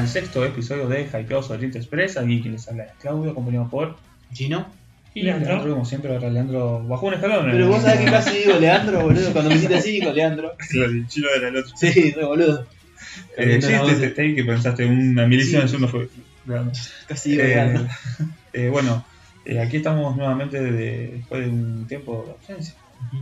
Al sexto episodio de Hypeados Oriente Express. Aquí quien les habla es Claudio, acompañado por. ¿Chino? Y Leandro. Leandro, como siempre, ahora Leandro bajó un escalón. Pero vos sabés que casi digo Leandro, boludo. Cuando me hiciste así, digo Leandro. El chino era el otro. Sí, re boludo. Eh, sí, la te, voz te, de- te- que pensaste una milísima Sí. de segundo fue. Leandro. Casi digo Eh, Leandro. eh, bueno, eh, aquí estamos nuevamente de- después de un tiempo de ausencia.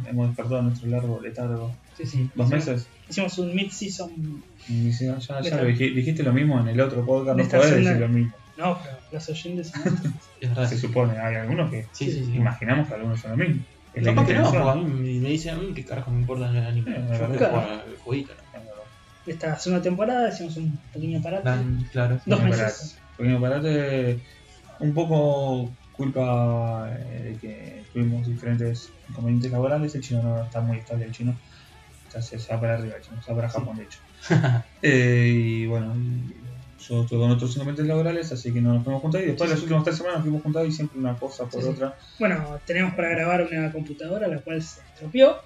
Hemos despertado nuestro largo letargo. Sí, sí. Dos Hicimos- meses. Hicimos un mid-season. Y ya, ya, ya lo dij- dijiste lo mismo en el otro podcast, no podés decir lo mismo. No, pero los oyentes. ¿no? Es verdad. Se supone, hay algunos que Sí, sí, sí. imaginamos que algunos son lo mismo. Es la Capaz que no, a mí me- dicen a mí que carajo me importa el anime. Eh, Yo al jueguito. ¿no? Esta segunda temporada hicimos un pequeño parate. Dan- claro. Dos meses. parate. Pequeño parate, un poco culpa eh, de que tuvimos diferentes inconvenientes laborales. El chino no está muy estable, el chino. Ya se, va para arriba, el chino, se va para Japón, de hecho. Eh, y bueno, yo estuve con otros inconvenientes laborales, así que no nos fuimos juntar. Y después Sí, las sí. últimas tres semanas nos fuimos juntar y siempre una cosa por Sí, sí. otra. Bueno, tenemos para grabar una computadora, la cual se estropeó.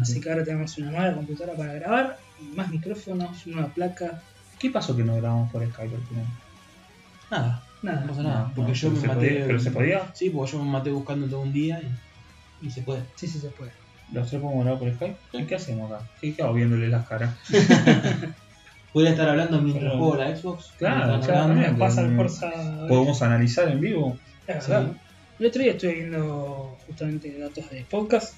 Así que ahora tenemos una nueva computadora para grabar, más micrófonos, una placa. ¿Qué pasó que no grabamos por Skype al final? Nada, no Nada. pasa nada. No, porque no, yo me maté. podía- pero se podía. Sí, porque yo me maté buscando todo un día y, y se puede. Sí, sí, se puede. ¿Los tres podemos grabar por Skype? ¿Y qué hacemos acá? ¿Qué hago viéndole las caras? Podría estar hablando mientras Pero- juego la Xbox. Claro, claro. Pasa el. Forza. ¿Podemos analizar en vivo? Es Sí. verdad. El otro día estuve viendo justamente datos de podcast,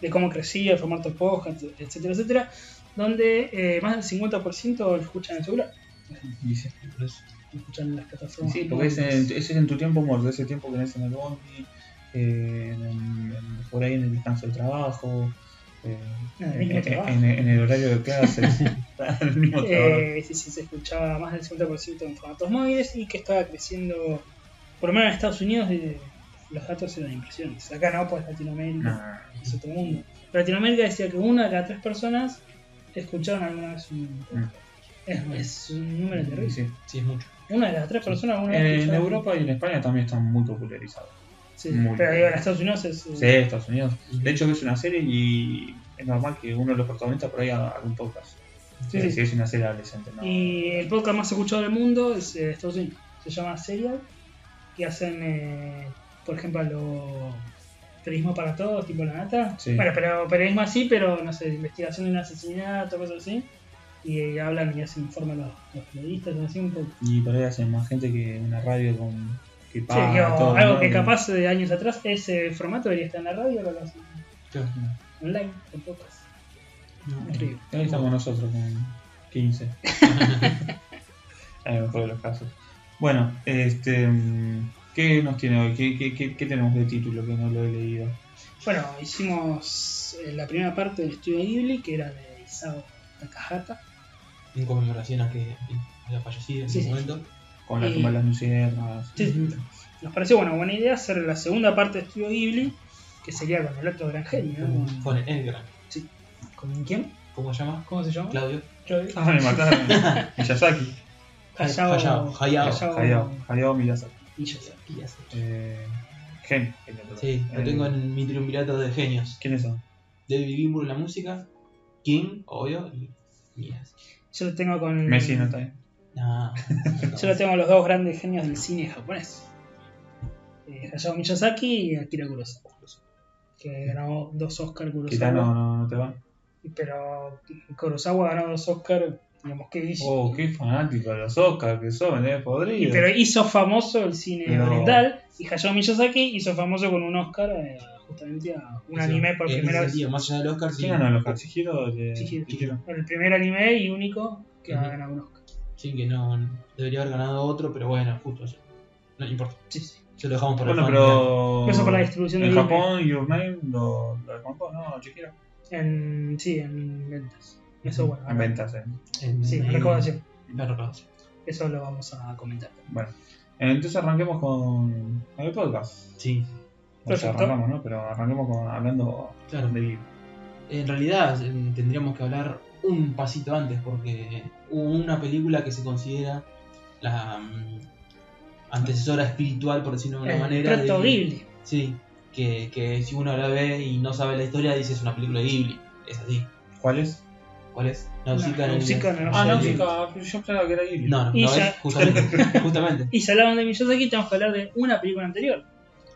de cómo crecía el formato podcast, etcétera, etcétera, donde eh, más del 50% lo escuchan en el celular, Dice. Por eso. lo escuchan en las plataformas. Sí, porque ese, ese es en tu tiempo muerto, ese tiempo que tenés en el bondi, eh, en- en- por ahí en el descanso del trabajo, eh, En el en, trabajo. en- en el horario de clases, en el mismo trabajo. Eh, sí, sí, se escuchaba más del 50% en formatos móviles y que estaba creciendo, por lo menos en Estados Unidos, los datos eran impresionantes. Acá no, pues Latinoamérica Nah, es otro mundo. Pero Latinoamérica decía que una de cada tres personas escucharon alguna vez un. Es, es un número terrible. sí. Sí, es mucho. Una de las tres personas vez En escucharon- Europa y en España también están muy popularizados. Sí, muy pero en Estados Unidos es. eh, Sí, Estados Unidos. De hecho, ves una serie y es normal que uno de los protagonistas por ahí haga algún podcast. Sí, Eh, sí. Es una serie adolescente, ¿no? Y el podcast más escuchado del mundo es eh, Estados Unidos. Se llama Serial. Y hacen, eh, por ejemplo, lo periodismo para todos, tipo la nata. Sí. Bueno, pero periodismo así, pero no sé, investigación de un asesinato, cosas así. Y hablan y hacen informe los, los periodistas, así un poco. Y por ahí hacen más gente que una radio con Sí, todo, algo ¿no? que capaz de años atrás ese formato debería estar en la radio, ahora lo hacen online, con podcast. No. Increíble. Ahí estamos nosotros con 15. en el mejor de los casos. Bueno, este, mm, ¿qué nos tiene hoy? ¿Qué, qué, qué, qué tenemos de título que no lo he leído? Bueno, hicimos eh, la primera parte del estudio Ghibli, que era de Isao Takahata. En conmemoración a que haya fallecido en Sí, ese sí. momento. Con la tumba de las luciérnagas. Sí, Nos pareció bueno, buena idea hacer la segunda parte del estudio Ghibli, que sería con el otro gran genio, ¿no? Con- Con el gran. ¿Con quién? ¿Cómo se llama? ¿Cómo se llama? Claudio. Claudio. Ah, me mataron. Miyazaki. Hayao. Hayao. Hayao. Hayao Hayao, Hayao Miyazaki. Miyazaki. Eh, genio. Sí, lo Eh, tengo en mi triunvirato de genios. ¿Quiénes son? David Gilmour en la música, King, obvio, y Mías. Yo lo tengo con. Messi no está ahí. No. Yo lo tengo a los dos grandes genios del cine japonés. Eh, Hayao Miyazaki y Akira Kurosawa. Que ganó dos Oscar Kurosawa. Kitano no, no te va. Pero Kurosawa ganó dos Oscar, digamos que hizo. Oh, qué fanático de los Oscars que son, eh, Y- podrido. pero hizo famoso el cine Pero- oriental y Hayao Miyazaki hizo famoso con un Oscar eh, justamente a un anime por primera vez. sentido, Más allá del Oscar, sí. ¿Quién ganó el Oscar? Chihiro. El primer anime y único que ha ganado un Oscar. Sí, que no debería haber ganado otro, pero bueno, justo eso. No importa. Sí, sí. Se lo dejamos por Bueno, el pero. Eso por la distribución de En Disney. Japón, Your Name lo, lo descontó, ¿no? Chihiro. En, sí, en ventas. Eso bueno. En ventas, eh. En- Sí, en- recaudación. La recaudación. Eso lo vamos a comentar. Bueno. Entonces arranquemos con el podcast. Sí, O sea, arrancamos, ¿no? Pero arranquemos con, hablando claro. de En realidad eh, tendríamos que hablar un pasito antes, porque una película que se considera la mm, antecesora espiritual, por decirlo de El alguna manera. proto de- Ghibli. Sí, que, que si uno la ve y no sabe la historia, dice es una película de Ghibli. Es así. ¿Cuál es? ¿Cuál es? Nausicaa en el... Nausicaa el- Ah, no, Sí. chica, yo pensaba que era Ghibli. No, no, Y no ya- es justamente. justamente. Y si hablamos de Miyazaki, tenemos que hablar de una película anterior,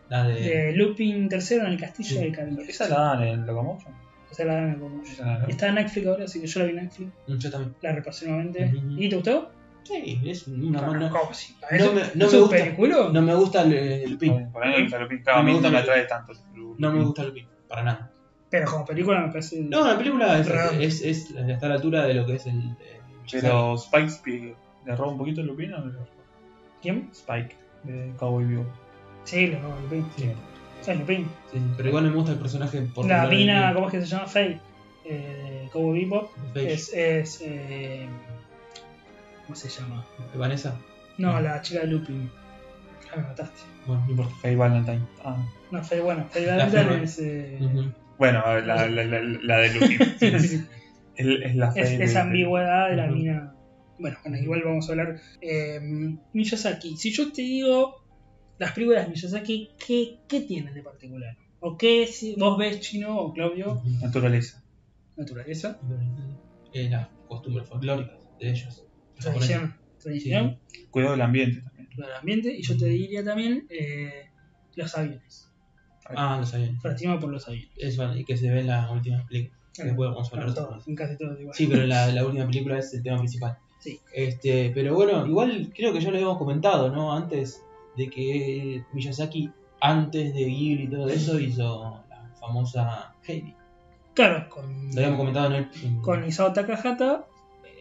La de... de Lupin III en el castillo Sí. del Cabildo. Esa la dan en Locomotion. Esa la dan como. Dan. Está en Netflix ahora, así que yo la vi en Netflix, Yo también. la repasé nuevamente. ¿Y te gustó? Sí, es una No, no, no ¿Es- me- ¿Es no me un gusta. película? no me gusta el, el Lupin. Por ahí me gusta Lupin. Claro, a No me mí gusta no me atrae tanto. No me gusta el Lupin, para nada. Pero como película me parece. No, la película es, es, es- está a la altura de lo que es el... el Pero Spike Spiegel, ¿le roba un poquito el Lupin o no le roba? ¿Quién? Spike, de Cowboy Vivo. Sí, lo no, Lupin. Sí. Sí, Lupin. Sí, pero igual no me gusta el personaje por La mina. ¿cómo es que se llama? Faye. Eh, Cowboy Bebop. Faye. Es. es eh, ¿Cómo se llama? Vanessa. No, Ah. la chica de Lupin. Ah, me mataste. Bueno, no importa. Faye Valentine. Ah. No, Faye, bueno, Faye Valentine es. eh. Bueno, la, la, la, la de Lupin. sí, sí, sí. es, es la es, Faye de- esa ambigüedad de la mina. Bueno, bueno, igual vamos a hablar. Eh, Miyazaki, si yo te digo las películas de Miyazaki, ¿qué, qué tienen de particular? ¿O qué si vos ves chino o Claudio? Naturaleza. Naturaleza, Eh, las costumbres folclóricas de ellos. Los tradición, tradición, Cuidado del ambiente también. lo del ambiente, y yo te diría también eh, los aviones. Ah, lo sabía. Fanatismo por los aviones. Eso, y que se ve en la última película. Que después vamos a hablar todos, en casi todos igual. Sí, pero la, la última película es el tema principal. Sí. Este, pero bueno, igual creo que ya lo habíamos comentado, ¿no? Antes de que Miyazaki, antes de Ghibli y todo eso, hizo la famosa Heidi. Claro, con, Lo habíamos comentado en el. en- con Isao Takahata.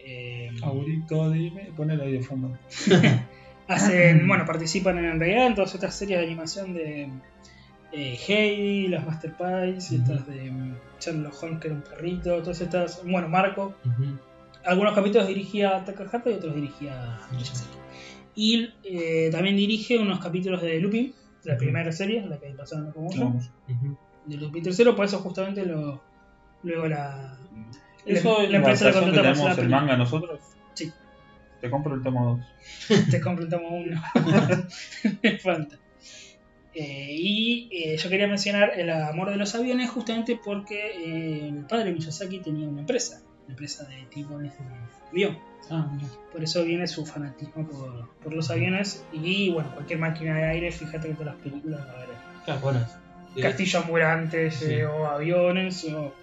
eh, Aurito, dime, ponelo ahí de fondo. hacen, bueno, participan en realidad en todas estas series de animación de eh, Heidi, las Master Pies, Ujú. estas de mm, Sherlock Holmes que era un perrito, todas estas, bueno, Marco, algunos capítulos dirigía Takahata y otros dirigía Miyazaki. Y eh, también dirige unos capítulos de Lupin, la primera serie, la que pasaron como yo, de Lupin III, por eso justamente lo, luego la, Eso la, empresa que contrató para hacer la el manga nosotros. Sí. Te compro el tomo 2. te compro un tomo uno. Me falta. Eh, y eh, yo quería mencionar el amor de los aviones justamente porque eh, el padre Miyazaki tenía una empresa, empresa de timones de avión. Ah, mira. Por eso viene su fanatismo por, por los aviones y bueno, cualquier máquina de aire, fíjate que todas las películas a Claro, bueno. eh, castillos ambulantes Sí. eh, o aviones o...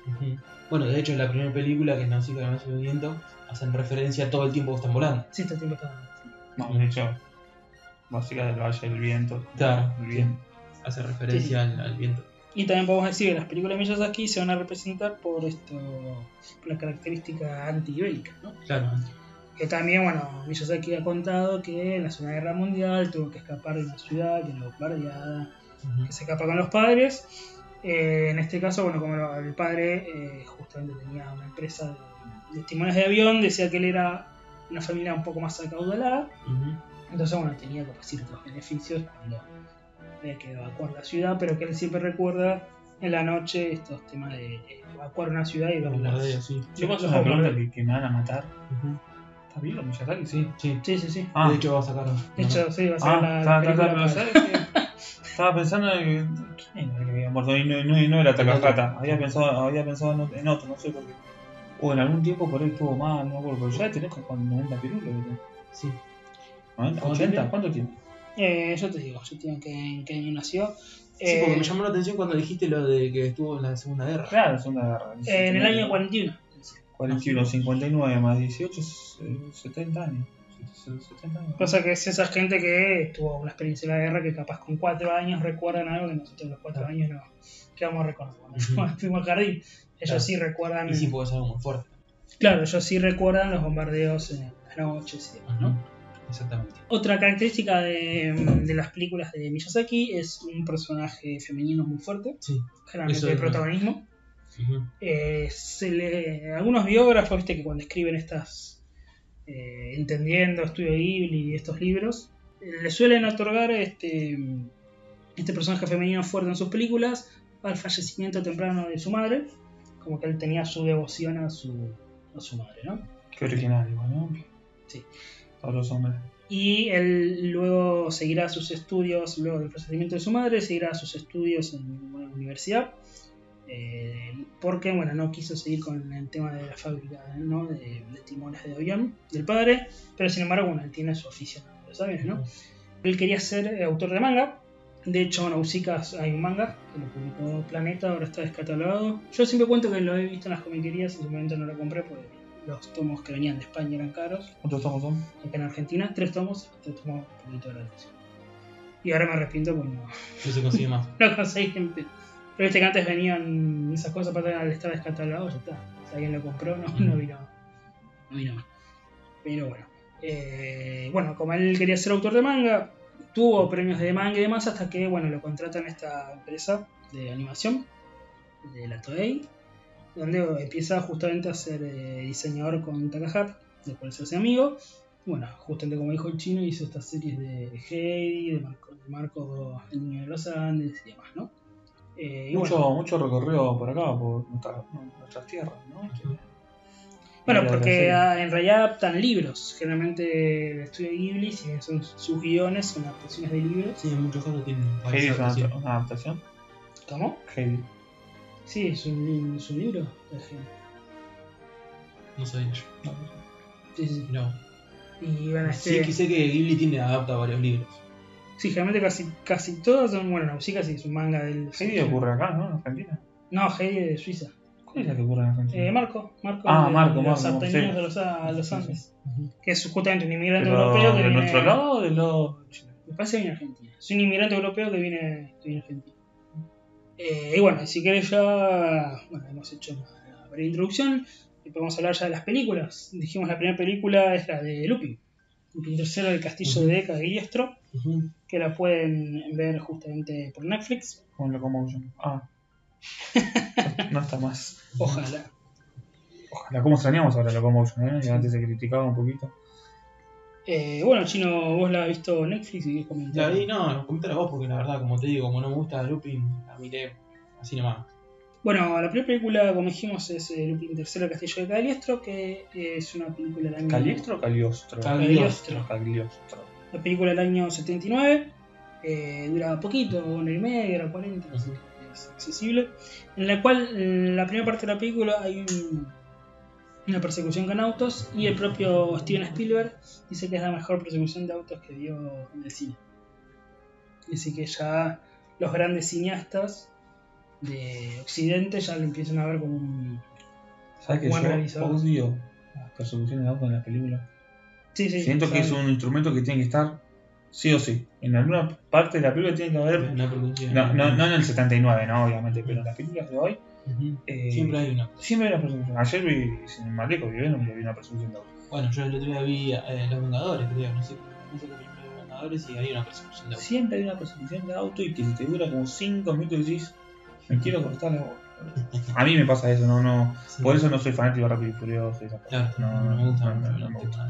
Bueno, de hecho, en la primera película, que es Nausicaa en el viento, hacen referencia todo el tiempo que están volando. Sí, todo el tiempo está... No, de hecho, básica del Valle del Viento. Claro. El viento. Hace referencia Al, al viento. Y también podemos decir que las películas de Miyazaki se van a representar por esto, por la característica antibélica, ¿no? Claro. Que también, bueno, Miyazaki ha contado que en la Segunda Guerra Mundial tuvo que escapar de una ciudad que era bombardeada, Ujú. que se escapa con los padres. Eh, en este caso, bueno, como el padre eh, justamente tenía una empresa de, timones de avión, decía que él era una familia un poco más acaudalada, entonces, bueno, tenía como ciertos beneficios cuando que evacuar la ciudad, pero que él siempre recuerda en la noche estos temas de evacuar una ciudad y bombardeos, sí. Yo hacer una pregunta que, que me van a matar. Ujú. ¿Está vivo Miyazaki? Sí, sí. Sí, sí, sí. Ah, De hecho, va a sacar. De hecho, sí, va a ser ah, la, está, está, película está, pero para- ¿sabes qué? Estaba pensando en quién era el que había muerto y no, no, no era Takahata. Había pensado, había pensado en otro, no sé por qué. O en algún tiempo por ahí estuvo mal, no me acuerdo, pero ya tenés con 90 pirulos. Sí. ¿90? ¿Cuánto 80, tiene? ¿cuánto tiene? Eh, yo te digo, yo te digo en qué, año nació. Sí, Eh, porque me llamó la atención cuando dijiste lo de que estuvo en la Segunda Guerra. Claro, es una guerra. eh, en el año 41. 41, 59 más 18, eh, 70 años. 70 años. Cosa que es esa gente que tuvo una experiencia en la guerra que capaz con 4 años recuerdan algo que nosotros los 4 Ah. años no. ¿Qué vamos a recordar? Cuando fuimos- al jardín. Ellos Claro. sí recuerdan. Y sí, puede ser algo muy fuerte. Claro, ellos sí recuerdan los bombardeos en las noches y demás, ¿no? Ujú. Exactamente. Otra característica de, de las películas de Miyazaki es un personaje femenino muy fuerte, Sí. generalmente de protagonismo. Eh, se le- algunos biógrafos, viste, que cuando escriben estas, eh, entendiendo Estudio Ghibli y estos libros, eh, le suelen otorgar este, este personaje femenino fuerte en sus películas al fallecimiento temprano de su madre, como que él tenía su devoción a su, a su madre, ¿no? Qué original, ¿no? Sí. Y él luego seguirá sus estudios, luego del fallecimiento de su madre, seguirá sus estudios en una universidad. eh, porque bueno, no quiso seguir con el tema de la fábrica ¿no? de, de timones de avión del padre, pero sin embargo, bueno, él tiene su afición a los aviones, ¿no? Él quería ser eh, autor de manga. De hecho, en Nausicaa hay un manga que lo publicó Planeta, ahora está descatalogado. Yo siempre cuento que lo he visto en las comiquerías, en su momento no lo compré porque los tomos que venían de España eran caros. ¿Cuántos tomos son? Acá en Argentina, tres tomos, tres tomos un poquito gratis. Y ahora me arrepiento porque no, No se consigue más. no conseguí. Pero viste que antes venían esas cosas para al estar descatalogado, ya está. Si alguien lo compró, no, no vino. No vino más. Pero bueno. Eh, bueno, como él quería ser autor de manga, tuvo premios de manga y demás hasta que bueno lo contratan a esta empresa de animación de la Toei, donde empieza justamente a ser eh, diseñador con Takahata, del cual se hace amigo. Bueno, justamente como dijo el chino, hizo estas series de Heidi, de Marco, de Marco el niño de los Andes y demás, ¿no? Eh, y Mucho, bueno, mucho recorrido por acá, por nuestra- nuestras tierras, ¿no? Bueno, porque en realidad adaptan libros. Generalmente el estudio de Ghibli, si bien son sus guiones, son adaptaciones de libros. Sí, en muchos casos tienen. Heidi es una adaptación. ¿Cómo? Heidi. Sí, es un, es un libro. de. No sabía yo. No, Sí, sí. No. Y bueno, Sí, este, que sé que Ghibli tiene adapta varios libros. sí, generalmente casi, casi todas son, bueno, Nausicaa sí es un manga del... Heidi ocurre acá, ¿no? En Argentina. No, Heidi de Suiza. ¿Cuál es la que ocurre en Argentina? Eh, Marco, Marco, Ah, de, Marco, de los Marco, sí. de los, a- los Sí, sí, Andes. Que es justamente un inmigrante Pero, europeo que ¿De viene... nuestro lado o del lado? Me parece que viene a Argentina. Es un inmigrante europeo que viene, que viene a Argentina. Eh, y bueno, si querés ya. Bueno, hemos hecho una breve introducción. Y podemos hablar ya de las películas. Dijimos la primera película es la de Lupin. Lupin III del Castillo Ujú. de Cagliostro. Ujú. Que la pueden ver justamente por Netflix. Con Locomotion. Ah. no está más. Ojalá. Ojalá, ¿cómo extrañamos ahora Locomotion? ¿eh? Y antes se criticaba un poquito. Eh, bueno, Chino, vos la has visto Netflix y comentar. La vi, no, comentala vos porque la verdad, como te digo, como no me gusta Lupin, la miré así nomás. Bueno, la primera película, como dijimos, es eh, Lupin III Castillo de Cagliostro. Que es una película del año. ¿Caliostro o Caliostro? Cagliostro. Cagliostro. La película del año 79, eh, dura poquito, una y media, hora 40, así Ujú. que es accesible. En la cual, en la primera parte de la película, hay un- una persecución con autos y el propio Steven Spielberg dice que es la mejor persecución de autos que vio en el cine. Dice que ya los grandes cineastas de Occidente ya lo empiezan a ver como un. ¿Sabes que yo realizador. odio las persecuciones de auto en las películas? Sí, sí, Siento que es un instrumento que tiene que estar sí o sí. En alguna parte de la película tiene que haber. Una producción. No, no, no en el 79, no, obviamente, pero en las películas de hoy Ujú. eh, Siempre hay una. siempre hay una persecución. Ayer vi, sin más lejos, vi y vi una persecución de auto. Bueno, yo el otro día vi eh, Los Vengadores, creo, no sé, no sé qué Los Vengadores y hay una persecución de autos. Siempre hay una persecución de auto y que te dura como 5 minutos y decís, me quiero cortar la boca. A mí me pasa eso, no, no. Sí. Por eso no soy fanático de Rápido y Furioso y. Claro, No, no, me gusta no, no, el no me gusta.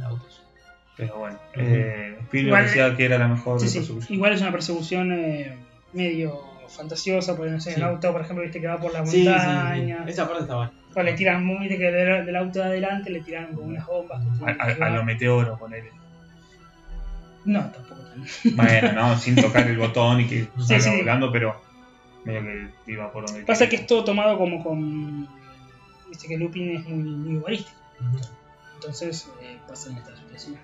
Pero bueno, Ujú. eh, Igual- decía que era la mejor Sí, sí. persecución. Igual es una persecución eh, medio fantasiosa, porque no sé, Sí. el auto, por ejemplo, viste que va por la Sí, sí, montaña. sí. Esa parte está buena. O le tiran, viste que del, del auto de adelante le tiran como unas bombas. que A, a- a lo meteoro, ponele. No, tampoco tan. Bueno, no, sin tocar el botón y que salga sí. volando, pero medio que iba por donde Pasa que es todo tomado como con. Viste que Lupin es muy, muy humorístico. Entonces eh, pasan estas situaciones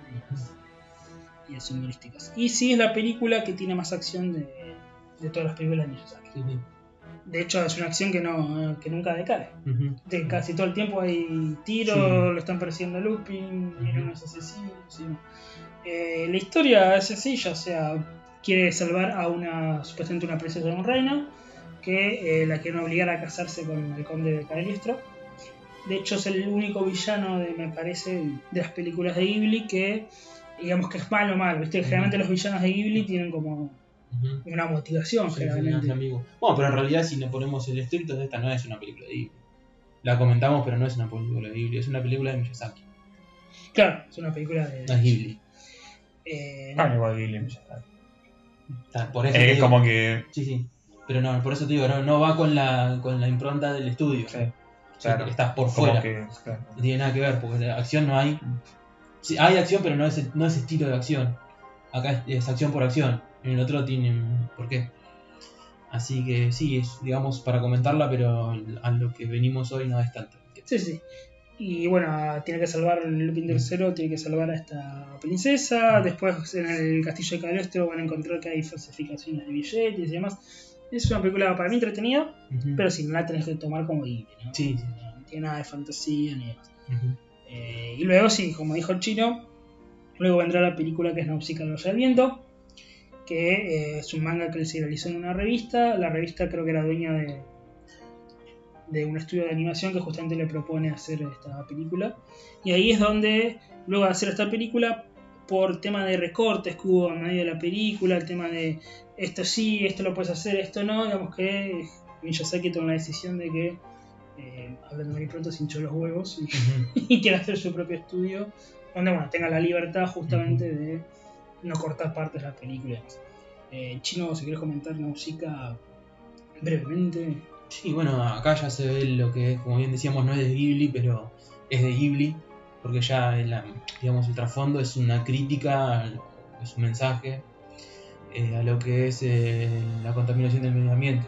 y es humorísticas. Y sí es la película que tiene más acción de, de todas las películas de Miyazaki. Sí, sí. De hecho, es una acción que no que nunca decae. De casi todo el tiempo hay tiros, Sí. lo están persiguiendo Lupin, vienen unos asesinos. y no. Eh, la historia es sencilla, o sea, quiere salvar a una, supuestamente una princesa de un reino, que eh, la quieren obligar a casarse con el conde de Cagliostro. De hecho, es el único villano, de, me parece, de las películas de Ghibli que, digamos que es malo malo. ¿viste? Ujú. Generalmente los villanos de Ghibli tienen como una motivación, Sí, generalmente. amigo. Bueno, pero en realidad si nos ponemos el estricto, esta no es una película de Ghibli. La comentamos, pero no es una película de Ghibli, es una película de Miyazaki. Claro, es una película de... No es Ghibli. eh, Ah, igual ya está. Está- Por eso Es como que. Sí, sí. Pero no, por eso te digo, no, no va con la, con la impronta del estudio. Sí, Sí, claro. Estás por como fuera. que. claro. No tiene nada que ver, porque de acción no hay. Sí, hay acción, pero no es, no es estilo de acción. Acá es, es acción por acción. En el otro tienen. ¿Por qué? Así que sí, es digamos para comentarla, pero a lo que venimos hoy no es tanto. Sí, sí. Y bueno, tiene que salvar el Lupin III, tiene que salvar a esta princesa. Después en el castillo de Cagliostro van a encontrar que hay falsificaciones de billetes y demás. Es una película para mí entretenida, pero sin la tenés que tomar como Ghibli, ¿no? Sí, sí. No tiene nada de fantasía ni demás. Ujú. Eh, y luego, sí, como dijo el chino, luego vendrá la película que es Nausicaa los del viento, que eh, es un manga que se realizó en una revista. La revista creo que era dueña de, de un estudio de animación que justamente le propone hacer esta película. Y ahí es donde, luego de hacer esta película, por tema de recortes que hubo en medio de la película, el tema de esto sí, esto lo puedes hacer, esto no, digamos que Miyazaki tomó la decisión de que, eh, hablando muy pronto, se hinchó los huevos y quiere hacer su propio estudio donde bueno, tenga la libertad justamente de no cortar partes de la película. y demás. Eh, Chino, si quieres comentar Nausicaa brevemente. Sí, bueno, acá ya se ve lo que es, como bien decíamos, no es de Ghibli, pero es de Ghibli, porque ya en la- digamos, el trasfondo es una crítica, es un mensaje eh, a lo que es eh, la contaminación del medio ambiente.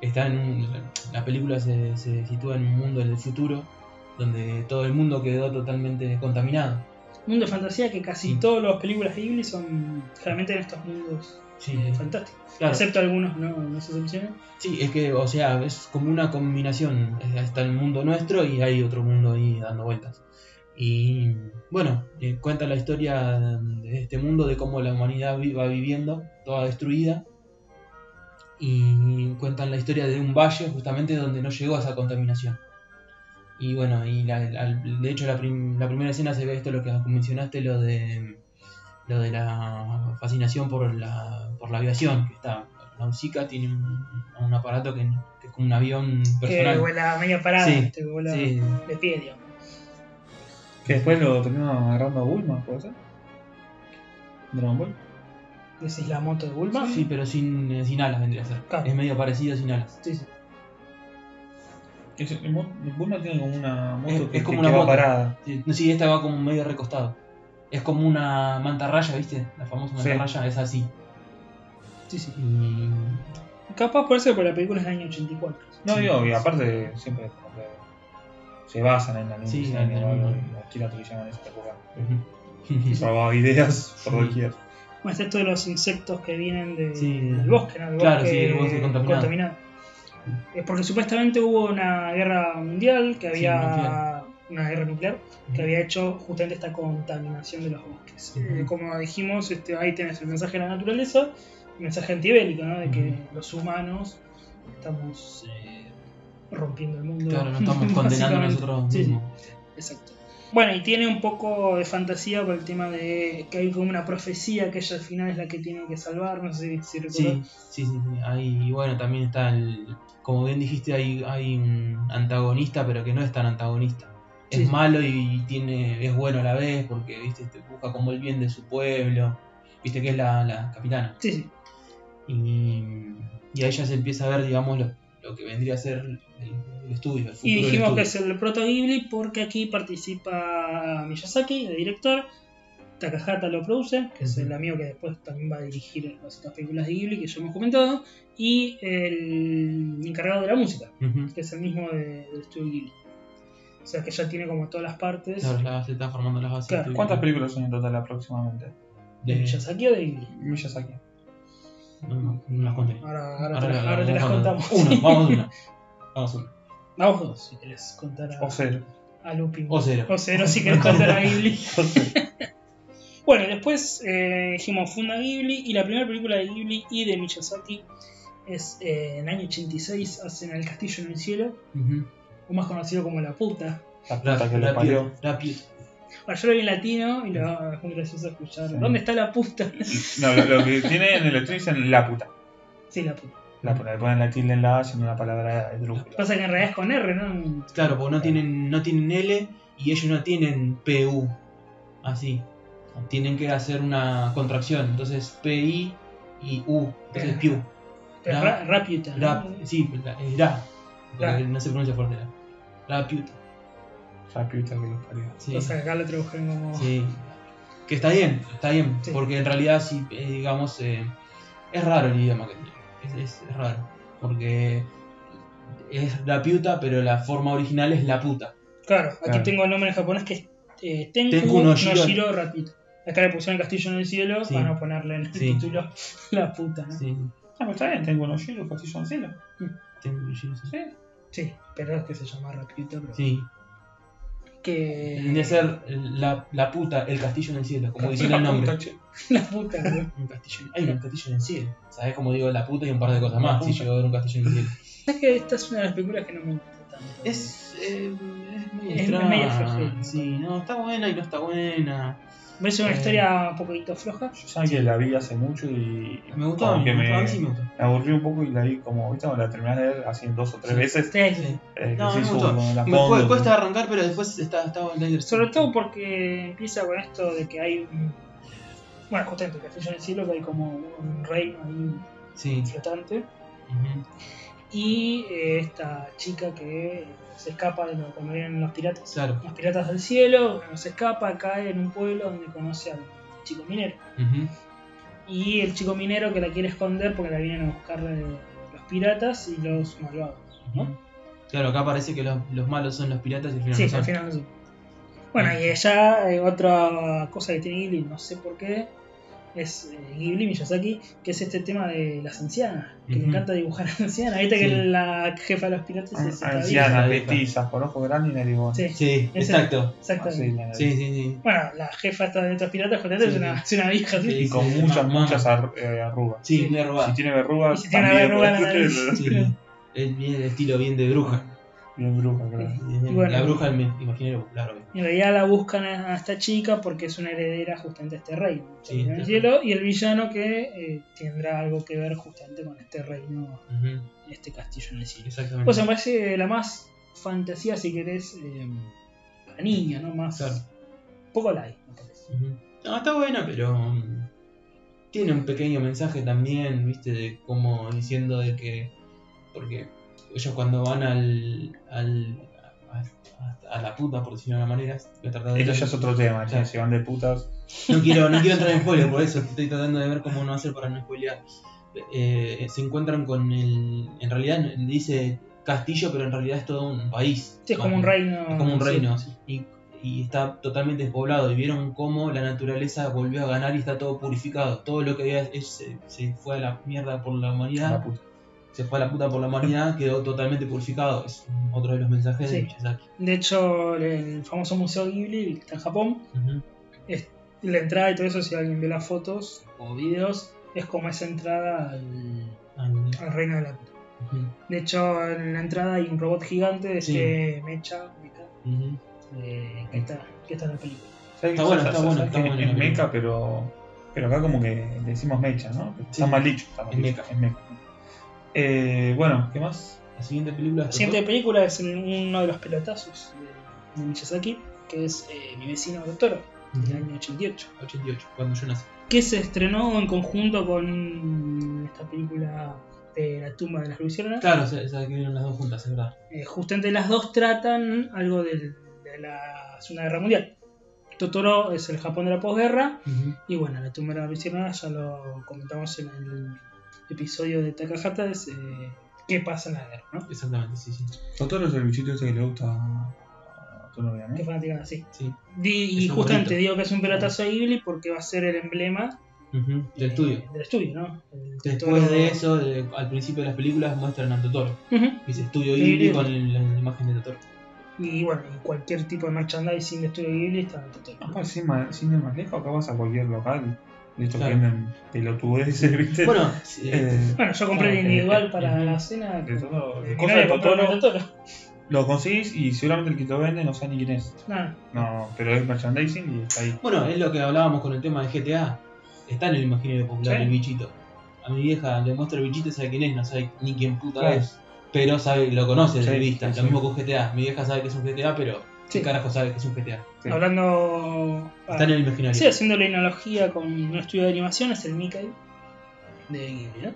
Está en un- la película se, se sitúa en un mundo del futuro, donde todo el mundo quedó totalmente contaminado. Mundo de fantasía que casi Sí. todas las películas de Ghibli son generalmente en estos mundos Sí, eh, fantásticos. claro. Excepto algunos, no, no se. Sí, es que, o sea, es como una combinación. Está el mundo nuestro y hay otro mundo ahí dando vueltas. Y bueno, eh, cuenta la historia de este mundo, de cómo la humanidad va viviendo, toda destruida. Y cuentan la historia de un valle justamente donde no llegó esa contaminación. Y bueno, y la- la- de hecho la, prim- la primera escena se ve esto, lo que mencionaste, lo de lo de la fascinación por la, por la aviación, que está Nausicaa tiene un, un aparato que, que es como un avión Que personal. vuela media parada, Sí, este, que vuela Sí, de pie, digamos. Que después lo terminó agarrando a Bulma, ¿puede ser? Dragon Ball. Decís la moto de Bulma. sí, pero sin, eh, sin alas vendría a ser. Claro. Es medio parecido sin alas. Sí, sí. Es- el mo- Bulma tiene como una moto Es- que, es como que- una que va moto. parada. Sí, sí, esta va como medio recostado. Es como una mantarraya, ¿viste? La famosa Sí. mantarraya es así. sí, sí. Y Capaz por eso, porque la película es del año 84. No, Sí. digo, y aparte siempre como que se basan en la Sí, misma en el mismo. televisión en esa época. Robaba ideas por Sí. doquier. Bueno, está esto de los insectos que vienen de- Sí. del bosque, ¿no? Del Claro, bosque sí, el bosque contaminado. Es porque supuestamente hubo una guerra mundial, que Sí, había una guerra nuclear, que había hecho justamente esta contaminación de los bosques. Eh, como dijimos, este, ahí tenés el mensaje de la naturaleza, el mensaje antibélico, ¿no? De que los humanos estamos eh, rompiendo el mundo. Claro, nos estamos condenando a nosotros Sí, sí. mismos. Exacto. Bueno, y tiene un poco de fantasía por el tema de que hay como una profecía que ella al final es la que tiene que salvar, no sé si Sí, recuerdas. sí, sí, sí. Ahí, y bueno, también está el. Como bien dijiste, hay, hay un antagonista, pero que no es tan antagonista. Es Sí. malo y tiene es bueno a la vez, porque viste te busca como el bien de su pueblo. Viste que es la, la capitana. Sí, sí. Y, y ahí ya se empieza a ver, digamos, lo, lo que vendría a ser el, el estudio. El futuro Y del dijimos que es el proto Ghibli porque aquí participa Miyazaki, el director, Takahata lo produce, que es el amigo que después también va a dirigir las otras películas de Ghibli que ya hemos comentado, y el encargado de la música, que es el mismo de- del estudio Ghibli. O sea que ya tiene como todas las partes Claro, ya se está formando las bases. Claro. ¿Cuántas películas son en total aproximadamente? de De- Miyazaki o de Ghibli. Miyazaki. No, no, no las conté. Ahora, ahora, Ahora te, la- ahora te las vamos a- contamos. Una, vamos a una. Vamos a una. Vamos dos, si querés contar a, O cero. a Lupin. O cero. O cero si querés contar a Ghibli. Bueno, después eh, dijimos Funda Ghibli y la primera película de Ghibli y de Miyazaki es eh, en el año 86, hacen El Castillo en el Cielo, o más conocido como La Puta. La puta que lo parió. Rápido, rápido. Bueno, yo lo vi en latino y lo, es muy gracioso escuchar. Sí. ¿Dónde está la puta? No, lo, lo que tiene en el estudio dicen la puta. sí, la puta. La puta. Le ponen la tilde en la A siendo una palabra esdrújula. Pasa que en realidad es con R, ¿no? Claro, porque no tienen, no tienen L y ellos no tienen PU. Así. Tienen que hacer una contracción. Entonces PI y U. Entonces ra- Raputa. ¿no? Rap, sí, la- es ra. Porque Ra. no se pronuncia fuerte. la. Puta que lo parió. Sí. Que acá lo tradujeron como. Sí. Que está bien, está bien. Sí. Porque en realidad, sí, eh, digamos, eh, es raro el idioma que tiene. Es, es raro. Porque es la piuta, pero la forma original es la puta. Claro, aquí Claro. tengo el nombre en japonés que es eh, Tenku, Tenku no no Shiro, Shiro. Rapid. Acá le pusieron el castillo en el cielo Sí. para no ponerle en el título la puta, ¿no? Sí, Ah, pero está bien, tengo unos hilos, castillo en cielo. tengo Shiro, sí. Sí. Pero es que se llama Rapidito, pero Sí, que que ser la, la puta, el castillo en el cielo, como diciendo el nombre. la puta, ¿no? Un castillo, hay un castillo en el cielo. ¿Sabes cómo digo la puta y un par de cosas más? Si llegó a ver un castillo en el cielo. ¿Sabes que esta es una de las películas que no me gusta tanto? Es, eh, es muy Es extraña. Sí, no, está buena y no está buena. Me parece una eh, historia un poquito floja. Yo sabía que la vi hace mucho y. Me gustó, como que me, sí me gustó. me aburrí un poco y la vi como, ¿viste? Cuando la terminé de ver así dos o tres Sí. veces. Sí, sí. Eh, No, me gustó. Me cuesta arrancar, pero después está, está está Sobre todo porque empieza con esto de que hay un. Bueno, justamente el castillo en el cielo, que hay como un reino ahí Sí. flotante. Y eh, esta chica que se escapa de lo, cuando vienen los piratas. Claro. Los piratas del cielo, bueno, se escapa, cae en un pueblo donde conoce al chico minero. Y el chico minero que la quiere esconder porque la vienen a buscar los piratas y los malvados. ¿no? Claro, acá parece que los, los malos son los piratas y al final Sí, no son. al final no sé. Bueno, y ella, eh, otra cosa que tiene Ghibli, no sé por qué, es eh, Ghibli Miyazaki, que es este tema de las ancianas, que le Ujú. encanta dibujar a ancianas. Viste que Sí. la jefa de los piratas Ah, es esta Ancianas, vieja. petizas, con ojos grandes y narigón. Sí, Sí, exacto. exactamente. La- Sí, sí, sí. Bueno, la jefa esta de estos piratas es, una, es una vieja Y con sí, muchas, mamá. muchas ar- eh, arrugas. Sí, Sí. muy arrugada. Si tiene verrugas, si tiene también, verruga en la pero- nariz. Sí. Es bien el estilo bien de bruja. Bien bruja, creo. Y bueno. la bruja del imaginario popular. En realidad la buscan a esta chica porque es una heredera justamente a este reino, Sí, el cielo, y el villano que eh, tendrá algo que ver justamente con este reino, este castillo en el cielo. Exactamente. Pues me parece la más fantasía, si querés, eh, para niña, ¿no? Más. Claro. Poco light, me parece. No, está buena, pero mm, tiene un pequeño mensaje también, viste, de como diciendo de que, porque ellos cuando van al, al a, a la puta, por decirlo de una manera, voy a tratar de Esto ya es otro tema, Claro. si van de putas. no quiero, no quiero entrar en spoiler, por eso estoy tratando de ver cómo no hacer para no spoilear. Eh, se encuentran con el, en realidad dice castillo, pero en realidad es todo un país. Sí, es como un reino. es como un sí. reino y, y está totalmente despoblado y vieron cómo la naturaleza volvió a ganar y está todo purificado todo lo que había es- se, se fue a la mierda por la humanidad La puta. Se fue a la puta por la humanidad quedó totalmente purificado es otro de los mensajes de. Miyazaki De hecho, el famoso Museo Ghibli, que está en Japón, es- la entrada y todo eso, si alguien ve las fotos o videos, es como esa entrada al, Ah, mira. al reino de la puta. De hecho, en la entrada hay un robot gigante de Sí. este Mecha, Mecha, eh, que, está, que está en la película. ¿Sabes Está bueno, está bueno, ¿Sabes está bueno Es meca, pero. Pero acá como que decimos mecha, ¿no? Está Sí. mal dicho. Está mal dicho. Es meca. Eh, bueno, ¿qué más? la siguiente película La siguiente película es uno de los pelotazos de, Miyazaki, que es eh, Mi vecino Totoro, del año 88. 88 cuando yo nací que se estrenó en conjunto con esta película de La tumba de las luciérnagas. claro se, se adquirieron las dos juntas es verdad Eh, justamente las dos tratan algo del- de la Segunda Guerra Mundial. Totoro es el Japón de la posguerra y bueno, La tumba de las luciérnagas ya lo comentamos en el episodio de Takahata, es eh, qué pasa en la guerra, ¿no? exactamente sí sí Totoro es el bichito ese que le gusta a tu novia, ¿no? Qué fanática, sí. sí Di- Es y justamente bonito. digo que es un pelotazo a Ghibli porque va a ser el emblema del eh, estudio Del estudio, ¿no? El Después Totoro- de eso, de- al principio de las películas muestran a Totoro. Ujú. Dice Estudio Sí, Ghibli sí. con el- la, imagen de Totoro. Y bueno, y cualquier tipo de merchandising de estudio Ghibli está en Totoro. Capaz sin, sin ir más lejos, acá vas a cualquier local. De estos Claro. que venden pelotudeces, ¿viste? Bueno, sí, Eh, Bueno, yo compré el individual eh, para eh, la cena. de todo. Eh, de Totoro. el Totoro. Lo conseguís y seguramente el que te lo vende no sabe ni quién es. Nada. No, pero es merchandising y está ahí. bueno, es lo que hablábamos con el tema de GTA. Está en el imaginario popular Sí. el bichito. A mi vieja le muestra el bichito y sabe quién es, no sabe ni quién puta Claro. es. Pero sabe, lo conoce de Sí, vista. sí, lo sí. mismo con GTA. Mi vieja sabe que es un GTA, pero Sí. ¿qué carajo sabe que es un GTA? Sí. Hablando. Está en el imaginario. Sí, haciendo la analogía con un estudio de animación, es el Mickey de Ghibli, ¿no?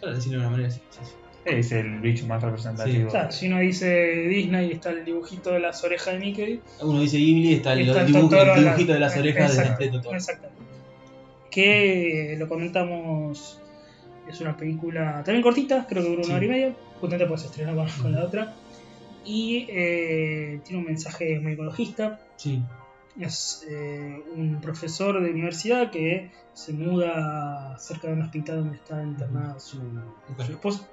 Para decirlo de una manera así. sí, sí. Es el bicho más representativo. O sea, si uno dice Disney, está el dibujito de las orejas de Mickey. Uno dice Ghibli, está el, está el dibujo- Totoro el a la- dibujito de las orejas de, exacto, de Totoro. Exactamente. Que lo comentamos Es una película también cortita, creo que dura una Sí. hora y media. Justamente pues se estrenó con, con la otra. Y eh, tiene un mensaje muy ecologista. Sí. Es eh, un profesor de universidad que se muda cerca de un hospital donde está internada su, su esposa.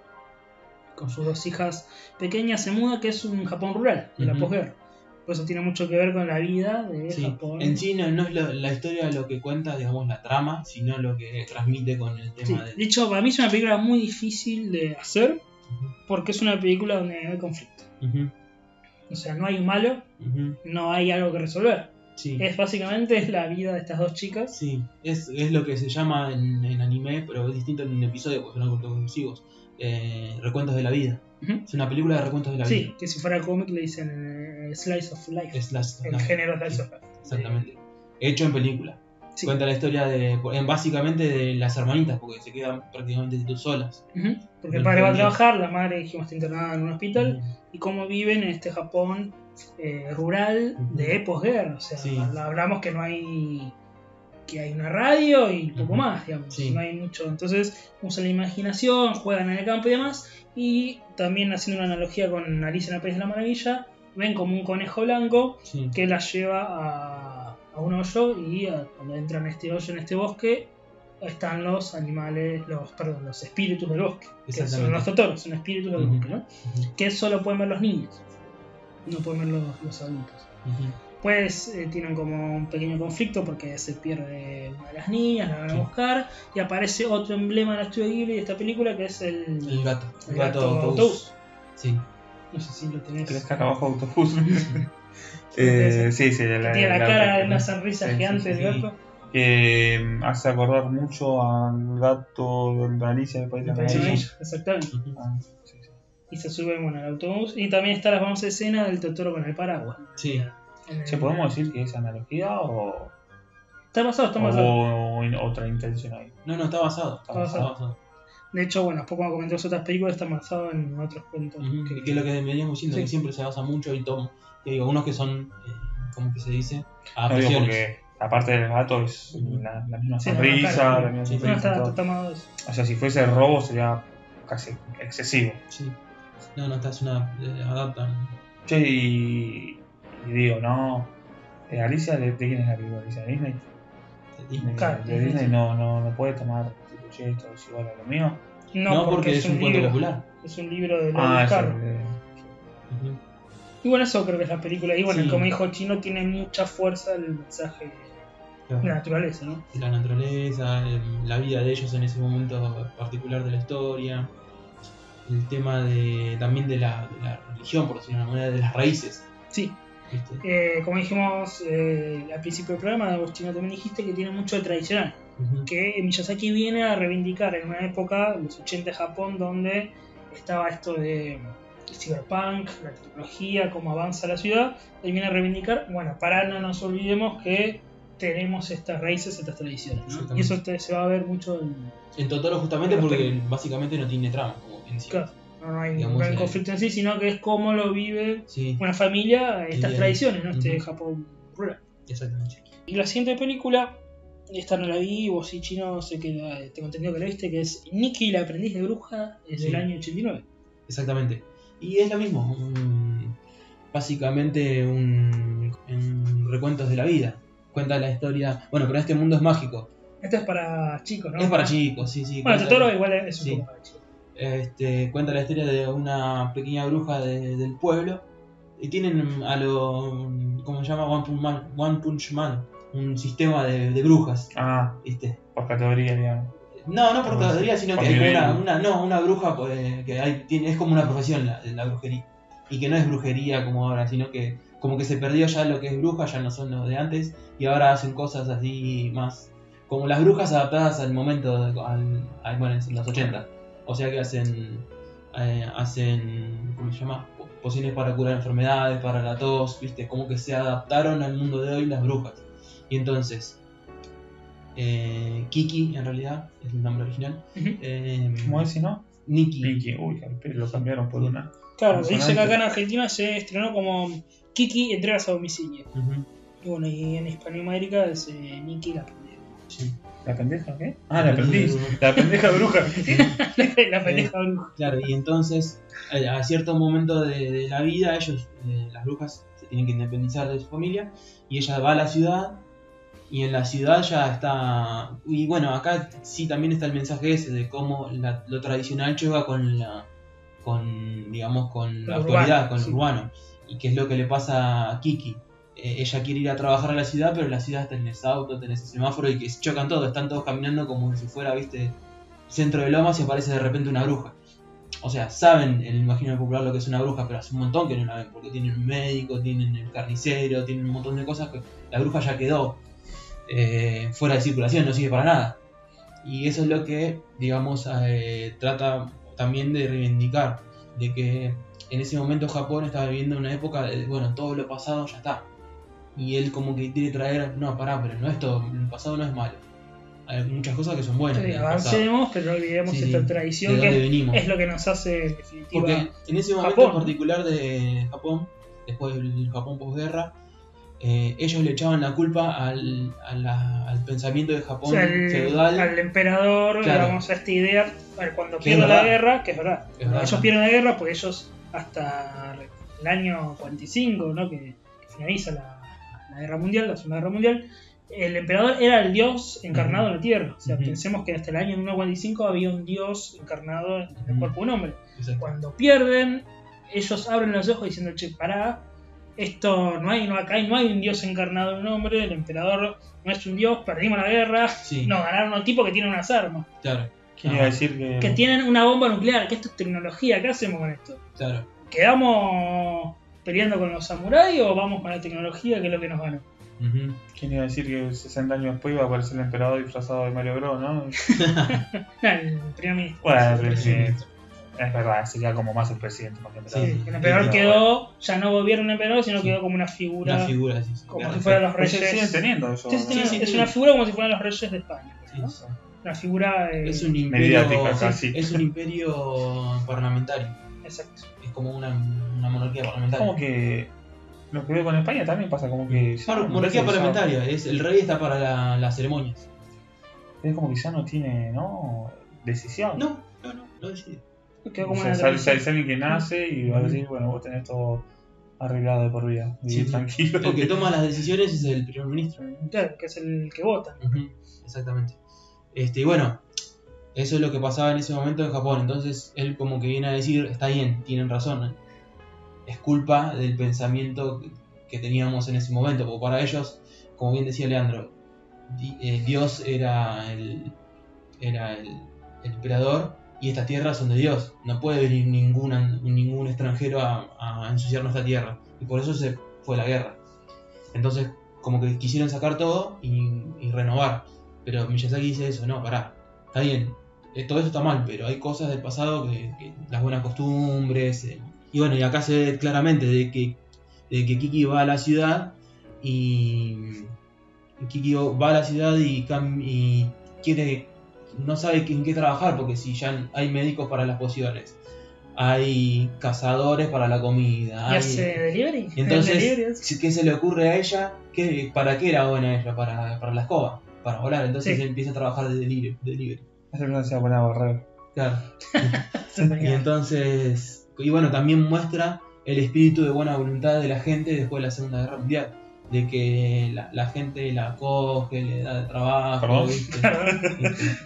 Con sus dos hijas pequeñas se muda, que es un Japón rural, de la Ujú. posguerra. Por eso tiene mucho que ver con la vida de Sí. Japón. En sí no, no es lo- la historia lo que cuenta, digamos, la trama, sino lo que transmite con el Sí. tema de... De hecho, para mí es una película muy difícil de hacer porque es una película donde hay conflicto. Ujú, O sea, no hay un malo, no hay algo que resolver. Sí. Es básicamente la vida de estas dos chicas. Sí, es, es lo que se llama en, en anime, pero es distinto en un episodio, porque son autoconclusivos. Eh, recuentos de la vida. Es una película de recuentos de la Sí, vida. que si fuera cómic le dicen eh, Slice of Life. Es las, el género Slice sí, of Life. Exactamente. Hecho en película. Sí. Cuenta la historia de, en- básicamente de las hermanitas, porque se quedan prácticamente tú solas. Porque el padre va a trabajar, la madre dijimos está internada en un hospital y cómo viven en este Japón eh, rural Ujú. de posguerra. O sea, Sí. hablamos que no hay que hay una radio y poco más, digamos. Sí. No hay mucho. Entonces usan la imaginación, juegan en el campo y demás. Y también haciendo una analogía con Alicia en el País de la Maravilla, ven como un conejo blanco que la lleva a, a un hoyo y a- cuando entran en este hoyo, en este bosque, están los animales, los, perdón, los espíritus del bosque. Que son los totoros, son espíritus del bosque, ¿no? Que solo pueden ver los niños, no pueden ver los, los adultos. Pues eh, tienen como un pequeño conflicto porque se pierde una de las niñas, la van a Sí. buscar y aparece otro emblema del estudio Ghibli de esta película que es el, El gato. el gato, gato autobús. autobús. Sí. No sé si lo tenés. Que está acá abajo autobús. Eh, sí, sí, la, tiene la la- cara de la- una sonrisa sí, gigante sí, del sí. gato. que mm, hace acordar mucho al gato de Alicia del País de Me la parece Maravilla. bello, Exactamente. Ah, sí, sí. Y se suben bueno, al autobús. Y también está la famosa escena del Totoro con el paraguas. Sí. El- Che, ¿Podemos decir que es analogía o, Está basado, está basado. o otra intención ahí? No, no, está basado. Está basado. De hecho, bueno, después como comentamos otras películas, está basado en otros cuentos. Ujú, que- Que es lo que veníamos diciendo, Sí. que siempre se basa mucho y tomo. Que digo, unos que son, eh, ¿cómo que se dice? No digo Adaptaciones. porque aparte del gato es la, la misma Sí, no, sonrisa, claro. la misma Sí, No, sonrisa, está. O sea, si fuese robo sería casi excesivo. Sí. No, no, esta es una. eh, adaptan. Che, y, y digo, no. eh, Alicia, ¿de, de quién es la película? Alicia de Disney. de Disney. De, Claro, de Disney, Disney no, no, no puede tomar che, esto es igual a lo mío. No, No, porque, es un cuento libro. popular. Es un libro de Ah, Ujú. Y bueno, eso creo que es la película. Y bueno, Sí. como dijo Chino, tiene mucha fuerza el mensaje Claro. de la naturaleza, ¿no? La naturaleza, la vida de ellos en ese momento particular de la historia. El tema de también de la, de la religión, por decirlo de una manera, de las raíces. Sí, eh, como dijimos eh, al principio del programa, vos Chino también dijiste que tiene mucho de tradicional. Que Miyazaki viene a reivindicar en una época, los 80 de Japón, donde estaba esto de cyberpunk, la tecnología, cómo avanza la ciudad, él viene a reivindicar, bueno, para no nos olvidemos que tenemos estas raíces, estas tradiciones. Y eso te- se va a ver mucho en... En Totoro justamente En porque películas. básicamente no tiene trama, como bien decía. Claro, no hay Digamos, hay eh, conflicto en sí, sino que es cómo lo vive Sí, una familia, estas tradiciones, ¿no? Este. Japón rural. exactamente. Y la siguiente película, esta no la vi, vos y chino, sé que la- tengo entendido que la viste, que es Nikki, la aprendiz de bruja, es Sí. del año 89. Exactamente. Y es lo mismo. un- básicamente un, un recuentos de la vida. Cuenta la historia. Bueno, pero este mundo es mágico. Esto es para chicos, ¿no? Es para chicos, sí, sí. Bueno, Totoro igual es un sí. poco para chicos. este, cuenta la historia de una pequeña bruja de- del pueblo y tienen a lo ¿cómo se llama? One Punch Man, One Punch Man un sistema de, de brujas. Ah, ¿viste? por categoría, digamos. no no por Ah, categoría sino por que hay una, una no una bruja pues, que hay, tiene, es como una profesión la, la brujería. Y que no es brujería como ahora sino que como que se perdió ya lo que es bruja ya no son los de antes y ahora hacen cosas así más como las brujas adaptadas al momento de- al, al- bueno en los 80 o sea que hacen eh, hacen ¿cómo se llama? Po- pociones para curar enfermedades para la tos viste como que se adaptaron al mundo de hoy las brujas y entonces eh, Kiki en realidad es el nombre original eh, ¿Cómo es si no? Nikki Pinky. Uy, lo cambiaron por una. Claro, Consonante. dice que acá en Argentina se estrenó como Kiki entregas a domicilio. Y bueno, y en Hispanoamérica es eh, Nikki la sí. ¿La pendeja qué? Ah, la aprendiz. La pendeja bruja. la pendeja bruja. Claro, y entonces eh, a cierto momento de, de la vida ellos, eh, las brujas, se tienen que independizar de su familia y ella va a la ciudad y en la ciudad ya está... Y bueno, acá sí también está el mensaje ese de cómo la- lo tradicional choca con la... con, digamos, con la actualidad, con sí. lo urbano. Y qué es lo que le pasa a Kiki. Eh, ella quiere ir a trabajar a la ciudad, pero en la ciudad tenés auto, tenés semáforo y que chocan todos, están todos caminando como si fuera, viste, centro de lomas y aparece de repente una bruja. O sea, saben el imaginario popular lo que es una bruja, pero hace un montón que no la ven, porque tienen un médico, tienen el carnicero, tienen un montón de cosas que la bruja ya quedó eh, fuera de circulación, no sirve para nada. Y eso es lo que, digamos, eh, trata también de reivindicar, de que en ese momento Japón estaba viviendo una época de, bueno, todo lo pasado ya está. Y él como que quiere traer, no, pará, pero no es todo, el pasado no es malo. Hay muchas cosas que son buenas. Sí, avancemos, pero no olvidemos Sí, esta sí. tradición ¿De que es, venimos? es lo que nos hace en definitiva. Porque en ese momento Japón. en particular de Japón, después del Japón posguerra, eh, ellos le echaban la culpa al, al pensamiento de o Japón sea, el- feudal. al emperador, Claro. digamos, a esta idea, cuando Que pierde es la guerra, que es verdad, Es verdad. ellos pierden la guerra, pues ellos hasta el año 45, ¿no? que, finaliza la, la guerra mundial, la segunda guerra mundial, el emperador era el dios encarnado en la tierra. O sea, pensemos que hasta el año 1945 había un dios encarnado en el cuerpo de un hombre. Exacto. Cuando pierden, ellos abren los ojos diciendo, che, pará, esto no hay, no acá no hay un dios encarnado en un hombre, el emperador no es un dios, perdimos la guerra, Sí, nos ganaron unos tipos que tienen unas armas, claro, ¿Quién Ah. iba a decir que.? que tienen una bomba nuclear, que esto es tecnología, ¿qué hacemos con esto? claro. ¿Quedamos peleando con los samuráis o vamos con la tecnología que es lo que nos? Ujú. ¿Quién iba a decir que 60 años después iba a aparecer el emperador disfrazado de Mario Bros, no? No, el primer ministro. Bueno, Sí, pero sí. Es verdad, sería como más el presidente más que el Sí, emperador. el emperador quedó, ya no gobierna un emperador, sino Sí. quedó como una figura. Una figura sí. como Claro, si fueran los Pero reyes. se siguen teniendo eso. Sí, sí, ¿no? tiene- sí, es sí. una figura como si fueran los reyes de España. ¿no? Sí. Una figura. eh, Es un imperio, Mediática, sí, casi. es un imperio parlamentario. Exacto. Es como una, una monarquía parlamentaria. Como que lo que veo con España también pasa como que. Claro, monarquía parlamentaria. Es, el rey está para la- las ceremonias. Es como que ya no tiene, ¿no? Decisión. No, no, no, no decide. O sea, alguien que nace y va a decir, bueno, vos tenés todo arreglado de por vida. Y Sí, tranquilo. El que toma las decisiones es el primer ministro. Claro, que es el que vota. Exactamente. Este, y bueno, eso es lo que pasaba en ese momento en Japón. Entonces él como que viene a decir, está bien, tienen razón. ¿eh? Es culpa del pensamiento que- que teníamos en ese momento. Porque para ellos, como bien decía Leandro, di- eh, Dios era el, era el, el emperador y estas tierras son de Dios. No puede venir ningún extranjero a, a ensuciar nuestra tierra. Y por eso se fue la guerra. Entonces, como que quisieron sacar todo y, renovar. Pero Miyazaki dice eso, no, pará, está bien, eh, todo eso está mal, pero hay cosas del pasado que, las buenas costumbres. eh, y bueno, y acá se ve claramente de que, de que Kiki va a la ciudad y Kiki va a la ciudad y quiere, no sabe en qué trabajar, porque si ya hay médicos para las pociones, hay cazadores para la comida, ¿Y hay- hace delivery? entonces, Delivery, si- ¿qué se le ocurre a ella? ¿Qué, ¿Para qué era buena ella? Para, para la escoba, para volar. Entonces Sí. empieza a trabajar de delivery. delivery. Esa persona se va a poner a barrer. Claro. Y entonces, y bueno, también muestra el espíritu de buena voluntad de la gente después de la Segunda Guerra Mundial. De que la, la gente la acoge, le da trabajo. Perdón. ¿viste?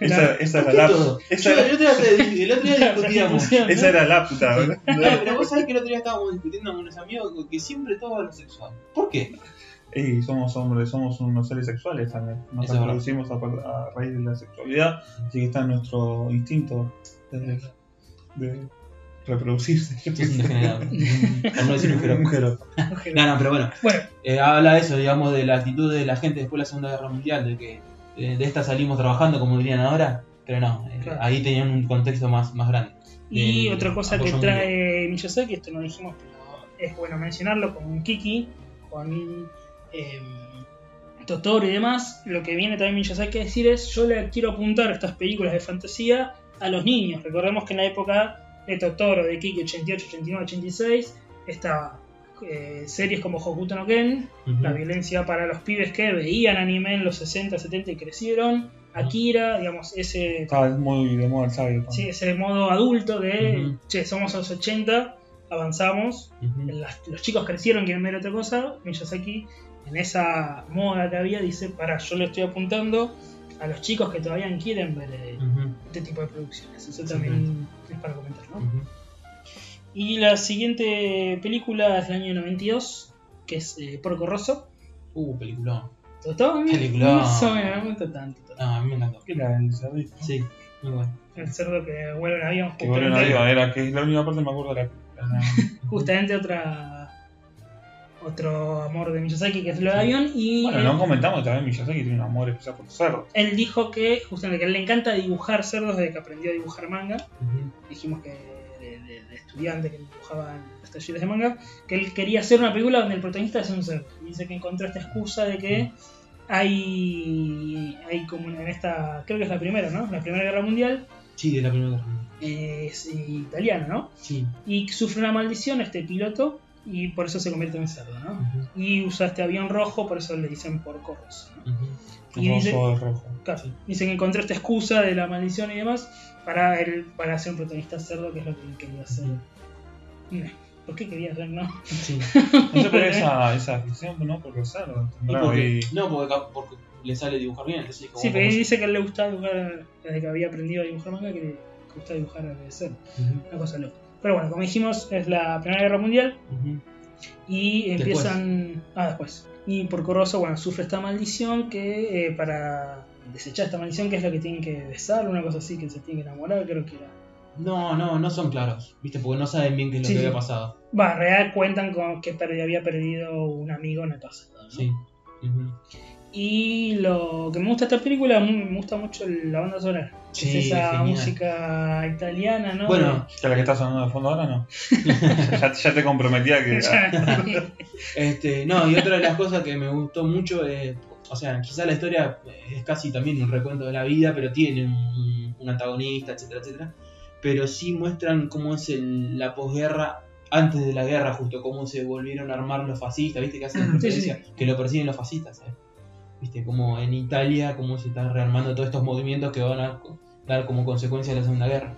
Esa, esa ¿Por era la. Esa, Yo el otro día, te- el otro día discutíamos. esa era la puta, ¿verdad? No, pero vos sabés que el otro día estábamos discutiendo con unos amigos que siempre todo es lo sexual. ¿Por qué? Y somos hombres, somos unos seres sexuales también. Nos reproducimos a, a raíz de la sexualidad, así que está en nuestro instinto de, de reproducirse. Es un degenerado. Por no decir un jero. Agujero. No, no, pero bueno. Bueno, Eh, habla de eso, digamos, de la actitud de la gente después de la Segunda Guerra Mundial, de que eh, de esta salimos trabajando, como dirían ahora, pero no, eh, Claro. ahí tenían un contexto más, más grande. y otra cosa que trae Miyazaki, esto no dijimos, pero es bueno mencionarlo, con Kiki, con eh, Totoro y demás, lo que viene también Miyazaki a decir es, yo le quiero apuntar estas películas de fantasía a los niños. Recordemos que en la época de Totoro, de Kiki 88, 89, 86, estaba eh, series como Hokuto no Ken, la violencia para los pibes que veían anime en los 60, 70 y crecieron, Akira, digamos, ese, Estaba muy de moda el Cyberpunk. sí, ese modo adulto de, che, somos los 80, avanzamos, las- los chicos crecieron, quieren ver otra cosa, Miyazaki, en esa moda que había, dice, para, yo le estoy apuntando a los chicos que todavía quieren ver eh, este tipo de producciones. Eso también es para comentar, ¿no? Ujú. Y la siguiente película es del año 92, que es eh, Porco Rosso. Uh, peliculón. ¿Te gustó? Menos, no me gustó tanto. Ah, a mí me encantó. ¿Qué era el cerdito? Sí, muy bueno. El cerdo que vuelve en avión, Que vuelve justamente, avión, era que es la única parte que me acuerdo de la película. justamente otra otro amor de Miyazaki que es lo de avión y Bueno, no comentamos también Miyazaki tiene un amor especial por los cerdos. él dijo que justamente que a él le encanta dibujar cerdos desde que aprendió a dibujar manga dijimos que de, de- de estudiante que dibujaba en los talleres de manga, que él quería hacer una película donde el protagonista es un cerdo. Y dice que encontró esta excusa de que hay, hay como en esta, creo que es la primera, ¿no? La Primera Guerra Mundial, Sí, de la primera guerra. eh, es italiano, ¿no? Sí. Y sufre una maldición este piloto y por eso se convierte en cerdo, ¿no? Ujú. Y usa este avión rojo, por eso le dicen porco rosso, ¿no? Y dice- Rojo de rojo. Claro, dice que encontró esta excusa de la maldición y demás para él, para ser un protagonista cerdo, que es lo que él quería hacer. ¿Por qué quería hacer, no? Sí. No se pone esa, esa afición, ¿no? Por los cerdos. Y porque, y- no, porque, ca- porque le sale dibujar bien. Entonces, como, Sí, pero él dice que a él le gustaba dibujar desde que había aprendido a dibujar manga, que le gusta dibujar de cerdo. Ujú. Una cosa loca. Pero bueno, como dijimos, es la Primera Guerra Mundial y empiezan. Ah, después. Y por Corroso, bueno, sufre esta maldición que eh, para desechar esta maldición, que es la que tienen que besar, una cosa así, que se tiene que enamorar, creo que era. No, no, no son claros, ¿viste? Porque no saben bien qué es lo Sí, que sí. había pasado. Va, en realidad cuentan con que había perdido un amigo en el pasado. ¿no? Sí. Y lo que me gusta de esta película, me gusta mucho la banda sonora. Sí, es esa genial. música italiana, ¿no? Bueno, ¿Que la que está sonando de fondo ahora no? ya, ya te comprometía que. Este, no, y otra de las cosas que me gustó mucho es, o sea, quizá la historia es casi también un recuento de la vida, pero tiene un, un antagonista, etcétera, etcétera. Pero sí muestran cómo es el- la posguerra antes de la guerra, justo cómo se volvieron a armar los fascistas, ¿viste? Que hacen Sí, referencia, que lo persiguen los fascistas, ¿sabes? ¿Viste? Como en Italia, cómo se están rearmando todos estos movimientos que van a dar como consecuencia de la Segunda Guerra.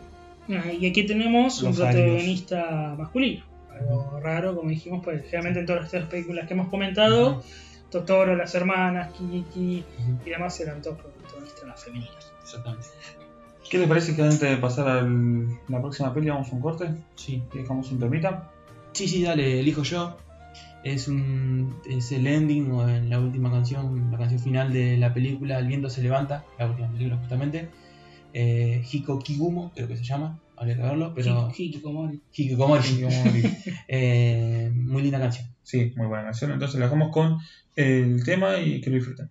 Ah, Y aquí tenemos un protagonista masculino. Algo raro, como dijimos, pues generalmente en todas las tres películas que hemos comentado, Totoro, las hermanas, Kiki y demás eran todos protagonistas femeninos. Exactamente. ¿Qué les parece que antes de pasar a la próxima peli vamos a un corte? Sí. Dejamos un temita. Sí, sí, dale, elijo yo. Es un es el ending o en la última canción, la canción final de la película El viento se levanta, la última película justamente. Eh, Hiko Kigumo, creo que se llama, habría que verlo, pero Hikikomori. Hikikomori. Eh, muy linda canción. Sí, muy buena canción. Entonces la dejamos con el tema y que lo disfruten.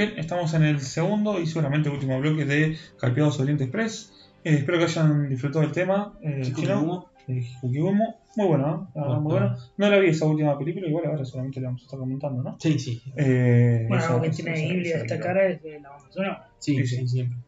Bien, estamos en el segundo y seguramente último bloque de Calpeados Oriente Express. Eh, espero que hayan disfrutado del tema. Eh, chino. Eh. Muy bueno, ¿no? Verdad, muy Bueno. No la vi esa última película, igual ahora solamente la vamos a estar comentando, ¿no? Sí, sí. Eh, Bueno, algo que tiene esa- Ghibli esa de esta película. cara es de la banda sonora. Sí, Sí, sí, sí. siempre.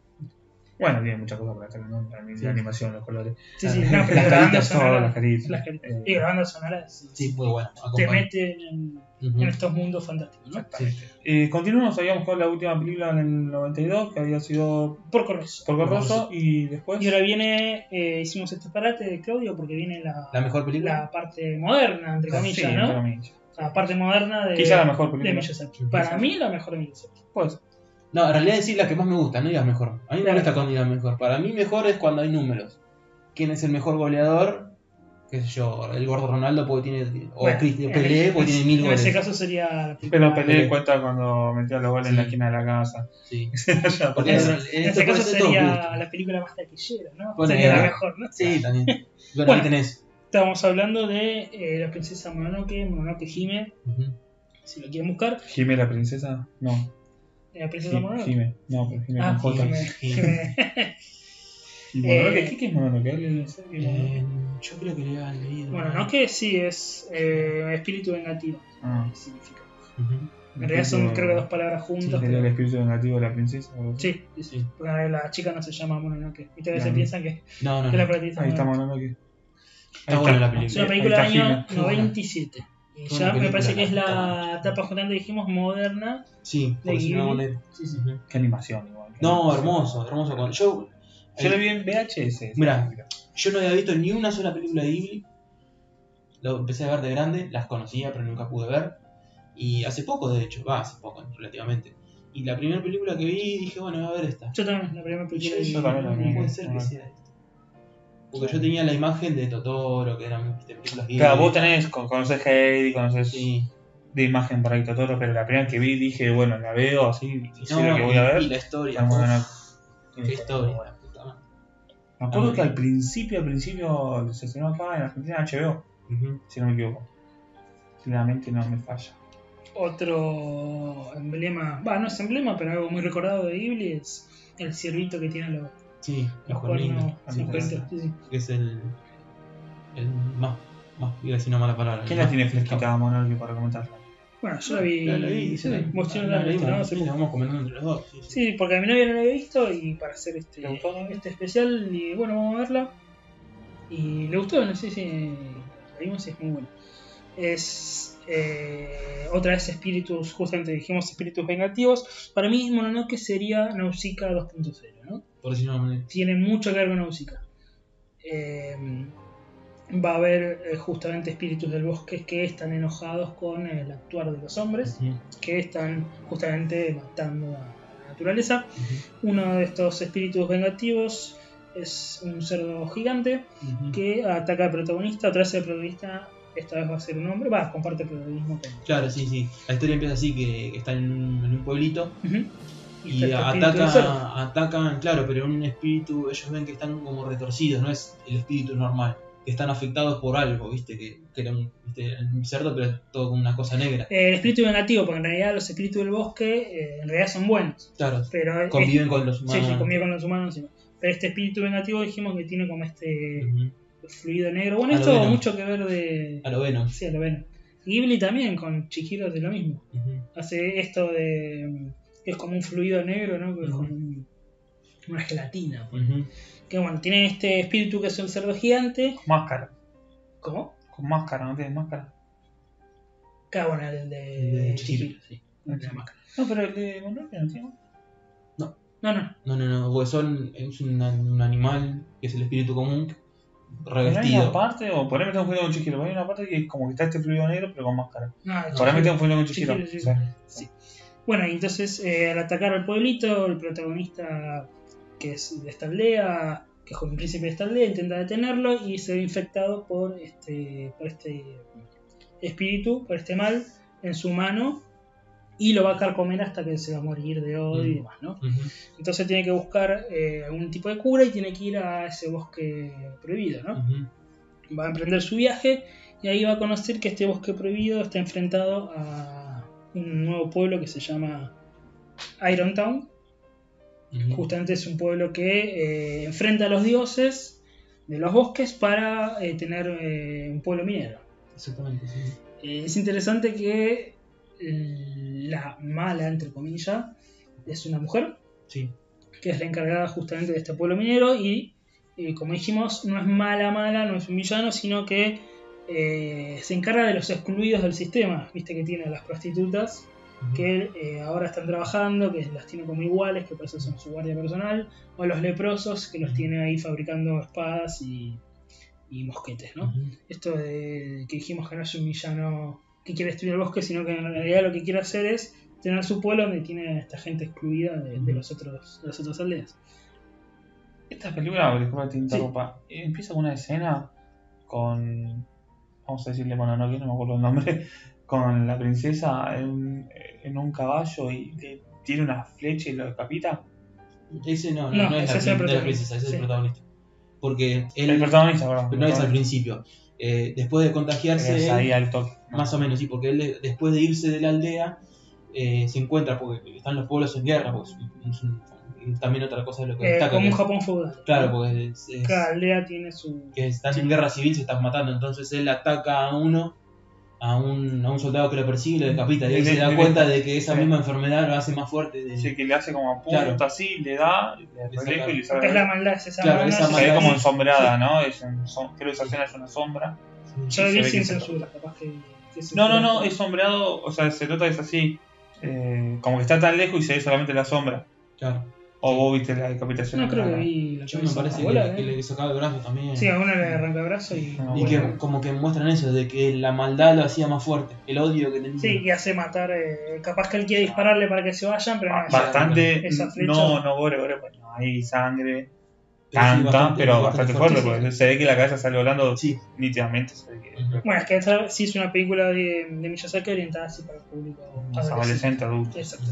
Bueno, tiene muchas cosas para estar, ¿no? La, Sí. animación, los colores. Sí, sí, las no, pero la banda caritas, sonora. las caritas. las caritas. Y la banda sonora sí, Sí, muy bueno. te mete en, estos mundos fantásticos, ¿no? Exactamente. Eh, continuamos, habíamos con la última película en el 92, que había sido Por Corroso. Porco Rosso, y después... Y ahora viene, eh, hicimos este parate de Claudio porque viene la, La mejor película. la parte moderna, entre comillas, sí, ¿no? entre comillas. La parte moderna de, Quizá la mejor de película. Miyazaki. Para mí, la mejor de Miyazaki. Pues, No, en realidad decir la que más me gusta, no digas mejor. A mí me Claro. molesta cuando digas mejor. Para mí mejor es cuando hay números. ¿Quién es el mejor goleador? Qué sé yo, el gordo Ronaldo porque tiene. O Bueno, Pelé porque tiene mil En goles. ese caso sería la pero Pelé Pelé. cuenta cuando metía los goles en la esquina de la casa. Sí. Porque En en, ese- caso sería la película más taquillera, ¿no? Bueno, sería la eh, mejor, ¿no? Sí, también. Bueno, Bueno. ahí tenés. Estamos hablando de eh, la princesa Mononoke, Mononoke Hime, Ujú. si lo quieren buscar. Jime la princesa, no. La princesa Mononoke. Jime, no, pero Jime Ah, con J. ¿Y Mononoke? Eh, ¿Qué, qué es Mononoke? ¿Alguien lo sabe? Eh, yo creo que le había leído. Bueno, no que sí, es eh, espíritu vengativo. Ah. significa. En realidad son creo que dos palabras Sí, juntas. sería el espíritu negativo de la princesa. o. Sí, sí, sí. Sí. Porque la chica no se llama Mononoke. Viste que a veces Claro. piensan que, No, no, que la no. Ahí es está Mononoke. Mononoke. Está buena la película. Es una Ahí película del año Qué buena. 97. Qué ya me parece que es la etapa justamente dijimos moderna. Sí, De Ghibli. Sí, sí. Qué animación, igual. qué No, animación. hermoso, hermoso. Con- Yo, Yo lo vi en VHS. película. yo no había visto ni una sola película de Ghibli. Lo empecé a ver de grande, las conocía, pero nunca pude ver. Y hace poco, de hecho, va, hace poco, relativamente. Y la primera película que vi, dije, bueno, voy a ver esta. Yo también, la primera película también la no vi. puede ser que sea esta. Porque yo tenía la imagen de Totoro, que eran viste, películas Ghibli. Claro, vos tenés, con- conoces Heidi, conoces Sí. de imagen por ahí Totoro, pero la primera que vi dije, bueno, la veo así, y sé No, lo que voy a ver. Y la historia. buena. qué historia. la puta madre. Me acuerdo que al principio, al principio se estrenó acá en Argentina en HBO, si no me equivoco. Si la mente no me falla. Otro emblema, va, no es emblema, pero algo muy recordado de Ghibli es el ciervito que tiene los, Sí, cuernos. cuernitos. sí, sí, es el. El más. más iba a decir una mala palabra. ¿Quién el la tiene fresquita, Manuel, para comentarla? Bueno, yo la vi. La, la vi, sí. Sí, La- la la vamos comentando entre los dos. Sí, sí. Sí, porque a mi novia no la había visto y para hacer este, ¿Le gustó, no? este especial, y bueno, vamos a verla. Y le gustó, no sé si la vimos y es muy buena. Es eh, otra vez espíritus, justamente dijimos espíritus vengativos. Para mí, Mononoke sería Nausicaa 2.0, ¿no? Por decirlo manera. Tiene mucho que ver con Nausicaa. Eh, va a haber eh, justamente espíritus del bosque que están enojados con el actuar de los hombres, que están justamente matando a la naturaleza. Uno de estos espíritus vengativos es un cerdo gigante que ataca al protagonista. Otra vez el protagonista, esta vez va a ser un hombre, va, comparte protagonismo con. Claro, sí, sí. La historia empieza así: que, que están en un, en un pueblito y ataca, atacan, claro, pero un espíritu, ellos ven que están como retorcidos, no es el espíritu normal. Que están afectados por algo, ¿viste? Que, que era un, ¿viste? un cerdo, pero es todo como una cosa negra. Eh, el espíritu vengativo, porque en realidad los espíritus del bosque eh, en realidad son buenos. Claro, Pero conviven con los Sí, humanos. sí, convive con los humanos. sí. Pero este espíritu vengativo dijimos que tiene como este. Fluido negro. Bueno, A esto Venom. mucho que ver de. A lo Venom. Sí, a lo Venom. Ghibli también con Chihiro de lo mismo. Hace esto de. que es como un fluido negro, ¿no? Que es Ujú. como un- una gelatina. pues. Que bueno, tiene este espíritu que es el cerdo gigante. Con máscara. ¿Cómo? Con máscara, ¿no tiene máscara? Claro, bueno, el de, de Chihiro, Chihiro. sí. Máscara. No, pero el de Mononoke no tiene No, no. No, no, no, porque son, es un, un animal que es el espíritu común ¿No hay una revestido. parte, o por ahí me tengo confundido con Chihiro, hay una parte que es como que está este fluido negro, pero con máscara. Por ahí me tengo confundido con Chihiro. Chihiro, sí, Sí. sí. Bueno, y entonces eh, al atacar al pueblito, el protagonista, que es de esta aldea, que es un príncipe de esta aldea, intenta detenerlo y se ve infectado por este, por este espíritu, por este mal en su mano y lo va a carcomer hasta que se va a morir de odio y Mm. demás, ¿no? Entonces tiene que buscar eh, algún tipo de cura y tiene que ir a ese bosque prohibido, ¿no? Va a emprender su viaje y ahí va a conocer que este bosque prohibido está enfrentado a un nuevo pueblo que se llama Iron Town. Justamente es un pueblo que eh, enfrenta a los dioses de los bosques para eh, tener eh, un pueblo minero. Exactamente, sí. Es interesante que la mala, entre comillas, es una mujer Sí. que es la encargada justamente de este pueblo minero y eh, como dijimos no es mala mala, no es un villano, sino que eh, se encarga de los excluidos del sistema, viste que tiene a las prostitutas que eh, ahora están trabajando, que las tiene como iguales, que por eso son su guardia personal, o los leprosos que los tiene ahí fabricando espadas y, y mosquetes, ¿no? Esto de que dijimos que no es un villano que quiere destruir el bosque, sino que en realidad lo que quiere hacer es tener su pueblo donde tiene a esta gente excluida de, de los otros, de las otras aldeas. Esta película, disculpa te interrumpa, empieza con una escena con, vamos a decirle Mononoke, no me acuerdo el nombre, con la princesa en, un- en un caballo y le tiene una flecha y lo decapita. Ese no, no, No, no es la, es no princesa, ese es sí. el protagonista. Porque él El protagonista, perdón. pero no es al principio. Eh, después de contagiarse, Es él- ahí al toque. más o menos, sí, porque él de- después de irse de la aldea eh, se encuentra, porque están los pueblos en guerra, porque es un- es también otra cosa de lo que Eh, destaca. como un Japón feudal. Claro, porque es- es- Cada aldea tiene su. que están en guerra civil, se están matando, entonces él ataca a uno, a un, a un soldado que lo persigue y lo decapita. Y ahí se da cuenta de que esa sí. misma enfermedad lo hace más fuerte. de- Sí, que le hace como punto Claro. así, le da, le Le refleja y le Porque es la maldad, es esa Claro, mano, esa es- Se ve maldad. como ensombrada, ¿no? Es un, som- creo que esa escena es una sombra. Yo lo vi sin que censura, capaz que. que No, no, no, es sombreado, o sea, se nota es así, eh, como que está tan lejos y se ve solamente la sombra. Claro. O vos viste la decapitación. No creo que vi la Yo me parece de que, que ¿eh? le sacaba el brazo también. Sí, a uno le arranca el brazo y. No, y bueno. que como que muestran eso, de que la maldad lo hacía más fuerte, el odio que tenía. Sí, y hace matar. eh, capaz que él quiere dispararle para que se vayan, pero no. Ah, Bastante, Esa flecha- no, no gore, gore, pues no hay sangre, Pero sí, tanta, bastante- pero bastante, fuerte, porque se ve que la cabeza sale volando Sí, nítidamente. Se ve que Ujú. Bueno, es que esta sí es una película de, de Miyazaki orientada así para el público más adolescente, adulto. Exacto.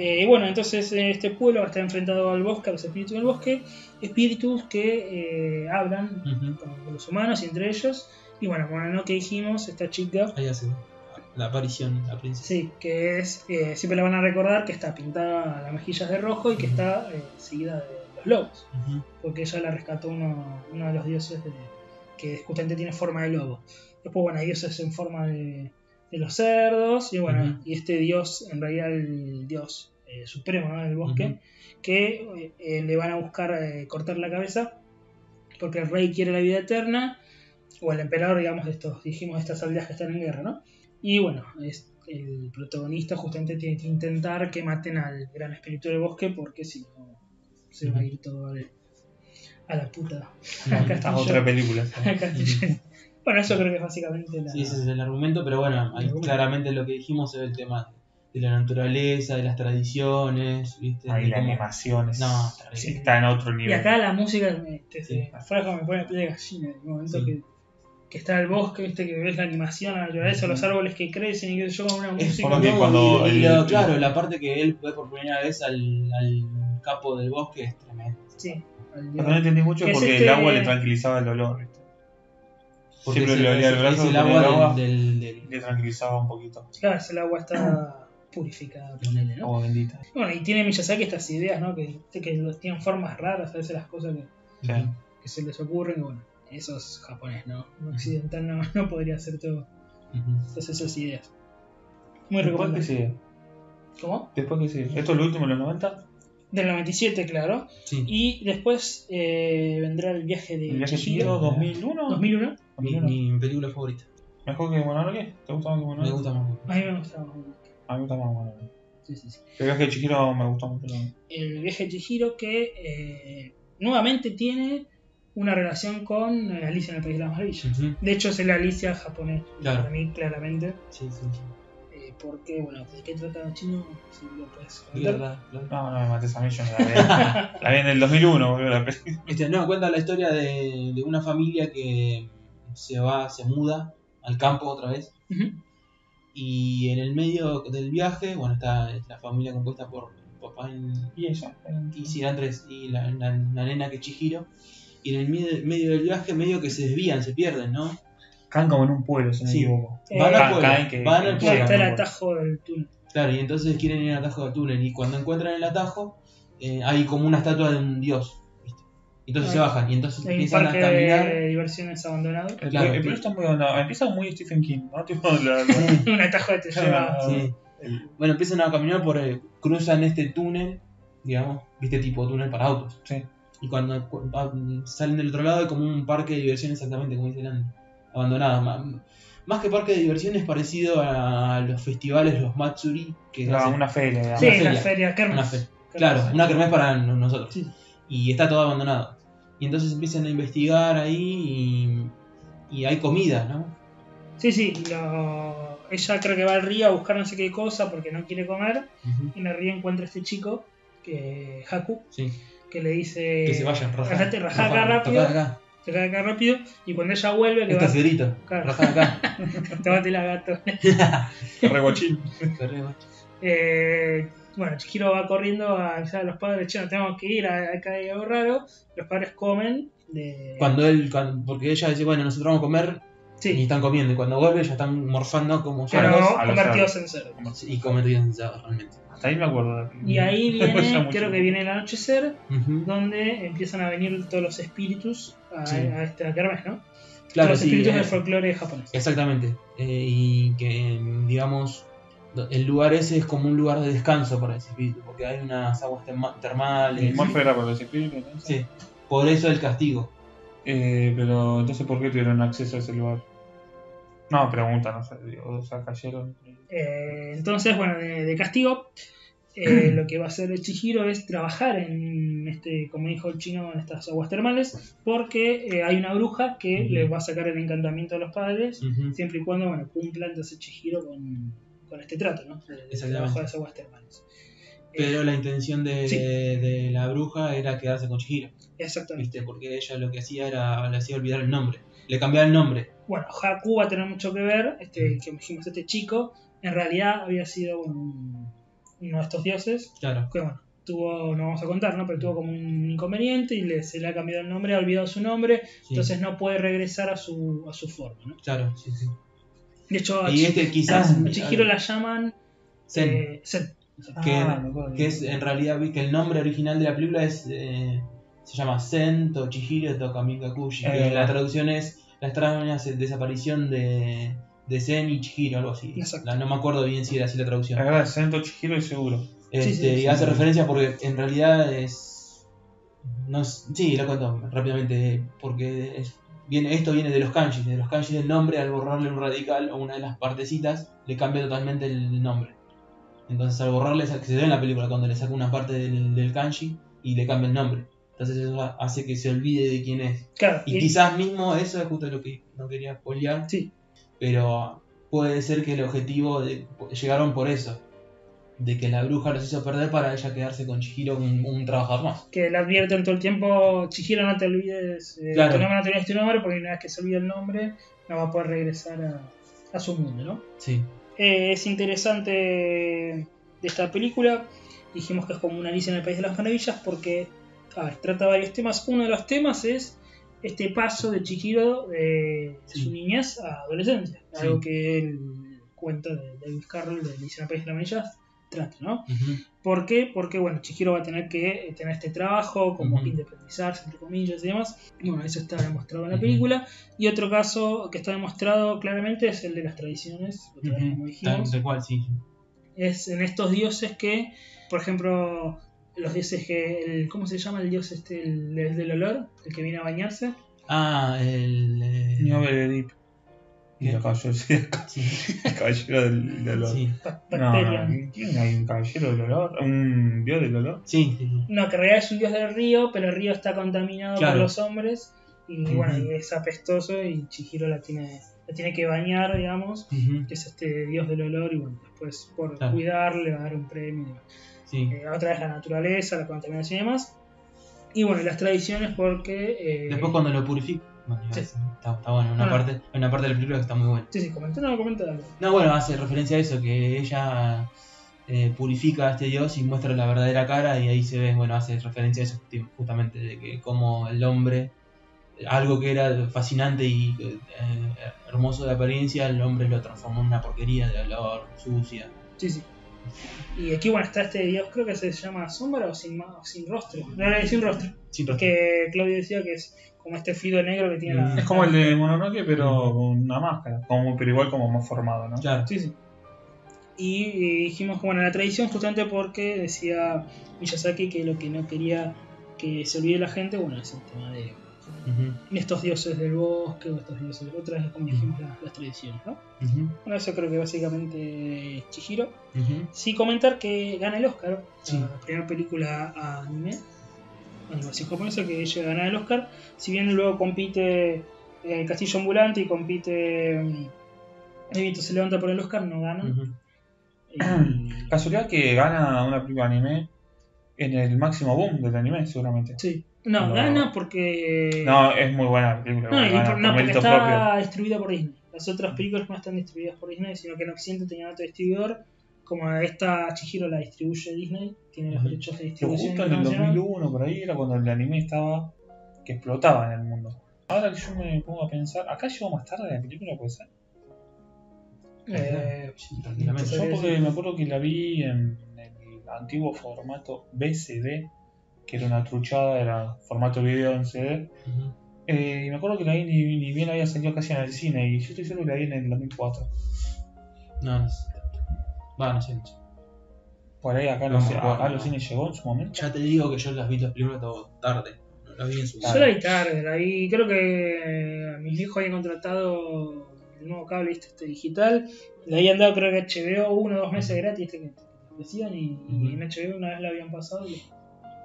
Eh, bueno, entonces este pueblo está enfrentado al bosque, a los espíritus del bosque, espíritus que eh, hablan Ujú. con, con los humanos y entre ellos. Y bueno, como no que dijimos, esta chica, ahí hace la aparición, la princesa. sí, que es, eh, siempre la van a recordar que está pintada las mejillas de rojo y que está eh, seguida de los lobos, porque ella la rescató uno, uno de los dioses de- que justamente tiene forma de lobo. Después, bueno, hay dioses en forma de, de los cerdos, y bueno, y este dios, en realidad el dios eh, supremo ¿no? del bosque, que eh, le van a buscar eh, cortar la cabeza, porque el rey quiere la vida eterna, o el emperador, digamos, de estos, dijimos, de estas aldeas que están en guerra, ¿no? Y bueno, es, el protagonista justamente tiene que intentar que maten al gran espíritu del bosque, porque si no, se va a ir todo a la puta. Acá Esta es otra película. bueno, eso creo que es básicamente la. Sí, ese es el argumento, pero bueno, ahí argumento. claramente lo que dijimos es el tema de la naturaleza, de las tradiciones, ¿viste? Ahí De la cómo- animación es- No. Sí. está en otro Y nivel. acá la música, este, Sí. afuera como me pone piel de gallina, en el momento Sí. que, que está el bosque, viste, que ves la animación, la naturaleza, los árboles que crecen y que yo con una Es música. no, cuando y- y el- claro, la parte que él ve por primera vez al, al capo del bosque es tremendo. Sí, que no entendí mucho es es porque este- el agua le tranquilizaba el olor. ¿viste? Porque Siempre le olía el brazo es el agua, del, del- del- Le tranquilizaba un poquito. Claro, es el agua está purificada, ponele, ¿no? Agua bendita. Bueno, y tiene Miyazaki estas ideas, ¿no? Que, que tienen formas raras, a veces las cosas que, Sí. que se les ocurren, y bueno, eso es japonés, ¿no? Un occidental no, no podría hacer todo, todas esas ideas. Muy Después que recomendable. sigue. ¿Cómo? Después que sigue. ¿Esto es lo último de los 90? Del 97, claro. Sí. Y después eh, vendrá el viaje de ¿El viaje Chihiro, Chihiro 2001? 2001. Mi, 2001. mi película favorita. ¿Mejor que Mononoke? ¿Te gusta más que Me Mononoke? gusta más. A mí me gustaba. A mí me gusta más Mononoke. Sí, sí, sí. El viaje de Chihiro me gustó mucho. también. El viaje de Chihiro que eh, nuevamente tiene una relación con eh, Alicia en el País de las Maravillas. De hecho, es el Alicia japonés, Claro. para mí, claramente. Sí, sí, sí. Eh, porque, bueno, ¿de qué trata el chino? Si lo puedes claro. No, no me mates a mí, yo no la vi. la vi en el 2001, boludo, la. Este, no, cuenta la historia de, de una familia que se va, se muda al campo otra vez. Y en el medio del viaje, bueno, está la familia compuesta por papá y, Y ella. y sí, eran tres, y la, la- la nena que es Chihiro. Y en el medio, medio del viaje, medio que se desvían, se pierden, ¿no? Caen como en un pueblo, si no me Sí. equivoco. Eh, Van al pueblo, caen, que- van al Claro, pueblo. está el atajo del túnel. Claro, y entonces quieren ir al atajo del túnel. Y cuando encuentran el atajo, eh, hay como una estatua de un dios. Entonces se Ah. bajan y entonces Hay un empiezan a parque caminar. de diversiones abandonado. El, Claro, el está muy no, empieza muy Stephen King, ¿no? Tipo, la- la- un atajo que te Claro. lleva. Sí. el- Bueno, empiezan a caminar por. eh, cruzan este túnel, digamos, viste, tipo túnel para autos. sí. Y cuando cu- salen del otro lado, hay como un parque de diversiones, exactamente como dice Leandro, abandonado. Ma- Más que parque de diversiones, parecido a los festivales, los Matsuri, que Era hacen- una feria, digamos. Sí, Una la feria. feria, Kermés. Una fe- Kermés. Claro, una kermés para nosotros. Sí. Y está todo abandonado. Y entonces empiezan a investigar ahí y, y hay comida, ¿no? Sí, sí, lo- ella creo que va al río a buscar no sé qué cosa porque no quiere comer. Y en el río encuentra a este chico, que Haku, Sí, que le dice: que se vayan, rajá. Rajate, rajá acá Rajá, rápido. acá. Se cae acá rápido. Y cuando ella vuelve, que Este va. fiorito, Claro. rajá acá. Tómate la gato. Re guachín. Eh, bueno, Chihiro va corriendo a avisar a los padres: Che, no tenemos que ir, acá hay algo raro. Los padres comen. De... Cuando él, cuando- porque ella dice, bueno, nosotros vamos a comer y Sí, están comiendo. Y cuando vuelve ya están morfando como pero cerdos los convertidos en cerdos. y comen cerdos realmente. Hasta ahí me acuerdo. Y ahí viene, creo que viene el anochecer, donde empiezan a venir todos los espíritus a, Sí. a este Kermés, ¿no? Claro, los sí. espíritus eh, del folclore japonés. Exactamente. Eh, y que, digamos, el lugar ese es como un lugar de descanso para ese espíritu, porque hay unas aguas terma- El termales. Era por los espíritus, entonces. Sí. Por eso el castigo. Eh, pero entonces, ¿por qué tuvieron acceso a ese lugar? No, pregunta, no sé. Digo, o sea, cayeron. Eh, entonces, bueno, de, de castigo, eh, lo que va a hacer Chihiro es trabajar en este, como dijo el chino, en estas aguas termales, porque eh, hay una bruja que Ujú. le va a sacar el encantamiento a los padres, siempre y cuando, bueno, cumpla entonces Chihiro con, con este trato, ¿no? Exactamente. trabajo de las aguas termales. Pero la intención de, Sí. de la bruja era quedarse con Chihiro, Exactamente. ¿viste? Porque ella lo que hacía era, le hacía olvidar el nombre. Le cambiaba el nombre. Bueno, Haku va a tener mucho que ver, este, que dijimos, este chico, en realidad había sido un- uno de estos dioses, Claro. que bueno, tuvo, no vamos a contar, ¿no? Pero tuvo como un inconveniente y le, se le ha cambiado el nombre, ha olvidado su nombre, sí. entonces no puede regresar a su, a su forma, ¿no? Claro, sí, sí. De hecho, Y este quizás. Chihiro la llaman Zen, eh, Zen. que, Ah, que es en realidad vi que el nombre original de la película es eh, se llama Zen to Chihiro to Kamikakushi, que Eh. la traducción es la extraña desaparición de, de Zen y Chihiro, algo así. Exacto. La- no me acuerdo bien si era así la La traducción. verdad, Sento Chihiro y seguro. Este, sí, y sí, hace sí. referencia porque en realidad es. No, es- sí, lo cuento rápidamente. Porque es- viene, esto viene de los kanjis. De los kanjis del nombre, al borrarle un radical o una de las partecitas, le cambia totalmente el nombre. Entonces, al borrarle, que se ve en la película cuando le saca una parte del, del kanji y le cambia el nombre. Entonces, eso hace que se olvide de quién es. Claro, Y y- quizás mismo eso es justo lo que no quería spoilear. Sí. Pero puede ser que el objetivo de- llegaron por eso. De que la bruja los hizo perder para ella quedarse con Chihiro un, un trabajador más. que le advierten todo el tiempo, Chihiro no te olvides, eh, Claro. tu nombre no te olvides tu nombre, porque una vez que se olvida el nombre, no va a poder regresar a, a su mundo, ¿no? Sí. Eh, es interesante de esta película. Dijimos que es como una Alicia en el País de las Maravillas porque a ver, trata varios temas. Uno de los temas es este paso de Chihiro de Sí. su niñez a adolescencia. Sí. Algo que el cuento de David Carroll de Alicia en el País de las Maravillas trata, ¿no? ¿Por qué? Porque bueno, Chihiro va a tener que eh, tener este trabajo, como Ujú. que independizarse, entre comillas y demás. Y bueno, eso está demostrado en la película. Y otro caso que está demostrado claramente es el de las tradiciones, otra vez, como dijimos Tal, tal cual, sí. es en estos dioses que, por ejemplo, los dioses que, el, ¿cómo se llama el dios este, el, el del olor, el que viene a bañarse? Ah, el. eh. Y ¿Qué? el caballero, sí, Sí. el caballero del, del olor. Sí. No, Bacterian. no, ¿quién hay un caballero del olor? ¿Un dios del olor? Sí, sí, sí. No, que en realidad es un dios del río, pero el río está contaminado Claro. por los hombres y bueno, y es apestoso y Chihiro la tiene, la tiene que bañar, digamos, que es este dios del olor y bueno, después por Claro. cuidarle le va a dar un premio. Sí. Eh, otra vez la naturaleza, la contaminación y demás. Y bueno, y las tradiciones porque... eh, Después cuando lo purifica. Bueno, Sí. está, está bueno. Una, parte, hay una parte de la película que está muy buena. Sí, sí, comenta, no, comenta algo. No, bueno, hace referencia a eso, que ella eh, purifica a este dios y muestra la verdadera cara y ahí se ve, bueno, hace referencia a eso justamente, de que como el hombre, algo que era fascinante y eh, hermoso de apariencia, el hombre lo transformó en una porquería de olor, sucia. Sí, sí. Y aquí, bueno, está este dios, creo que se llama Sombra o sin, o sin rostro. No, no, sin rostro. Sí, pero- Que Claudio decía que es como este fluido negro que tiene la. Mm. Es como el de Mononoke, pero con una máscara. Como, pero igual como más formado, ¿no? Claro. Sí, sí. Y eh, dijimos que, bueno, la tradición, justamente porque decía Miyazaki que lo que no quería que se olvide la gente, bueno, es el tema de estos dioses del bosque o estos dioses, otras, como dijimos, las, las tradiciones, ¿no? Bueno, eso creo que básicamente es Chihiro. Sí comentar que gana el Oscar, Sí. la primera película anime, animación japonesa que ella gana el Oscar, si bien luego compite el Castillo Ambulante y compite mm, El viento se levanta por el Oscar, no gana. Y- Casualidad que gana una película de anime en el máximo boom del anime, seguramente. sí. No, gana porque... No, es muy buena la película. No, gana por- por no, porque está propio. distribuida por Disney. Las otras películas no están distribuidas por Disney, sino que en Occidente tenían otro distribuidor. Como esta Chihiro la distribuye Disney, tiene los Ujú. derechos de Pero distribución justo en el internacional. 2001, por ahí, era cuando el anime estaba. que explotaba en el mundo. Ahora que yo me pongo a pensar, ¿acá llegó más tarde la película, puede ser? Eh, Sí, tranquilamente. Yo porque me acuerdo que la vi en el antiguo formato BCD, que era una truchada, era formato video en CD. Eh, y me acuerdo que la vi ni, ni bien había salido casi en el cine. Y yo estoy seguro que la vi en el 2004. No, no sé. Va, no sé, no sé. Por ahí acá, No los, me acuerdo, acá a los no. cines llegó en su momento. Ya te digo que yo las vi las películas todo tarde. No las vi en su Yo la vi tarde, la vi, creo que a mis viejos habían contratado el nuevo cable este, este digital, le habían dado creo que HBO uno o dos meses gratis este que decían y, y en HBO una vez la habían pasado y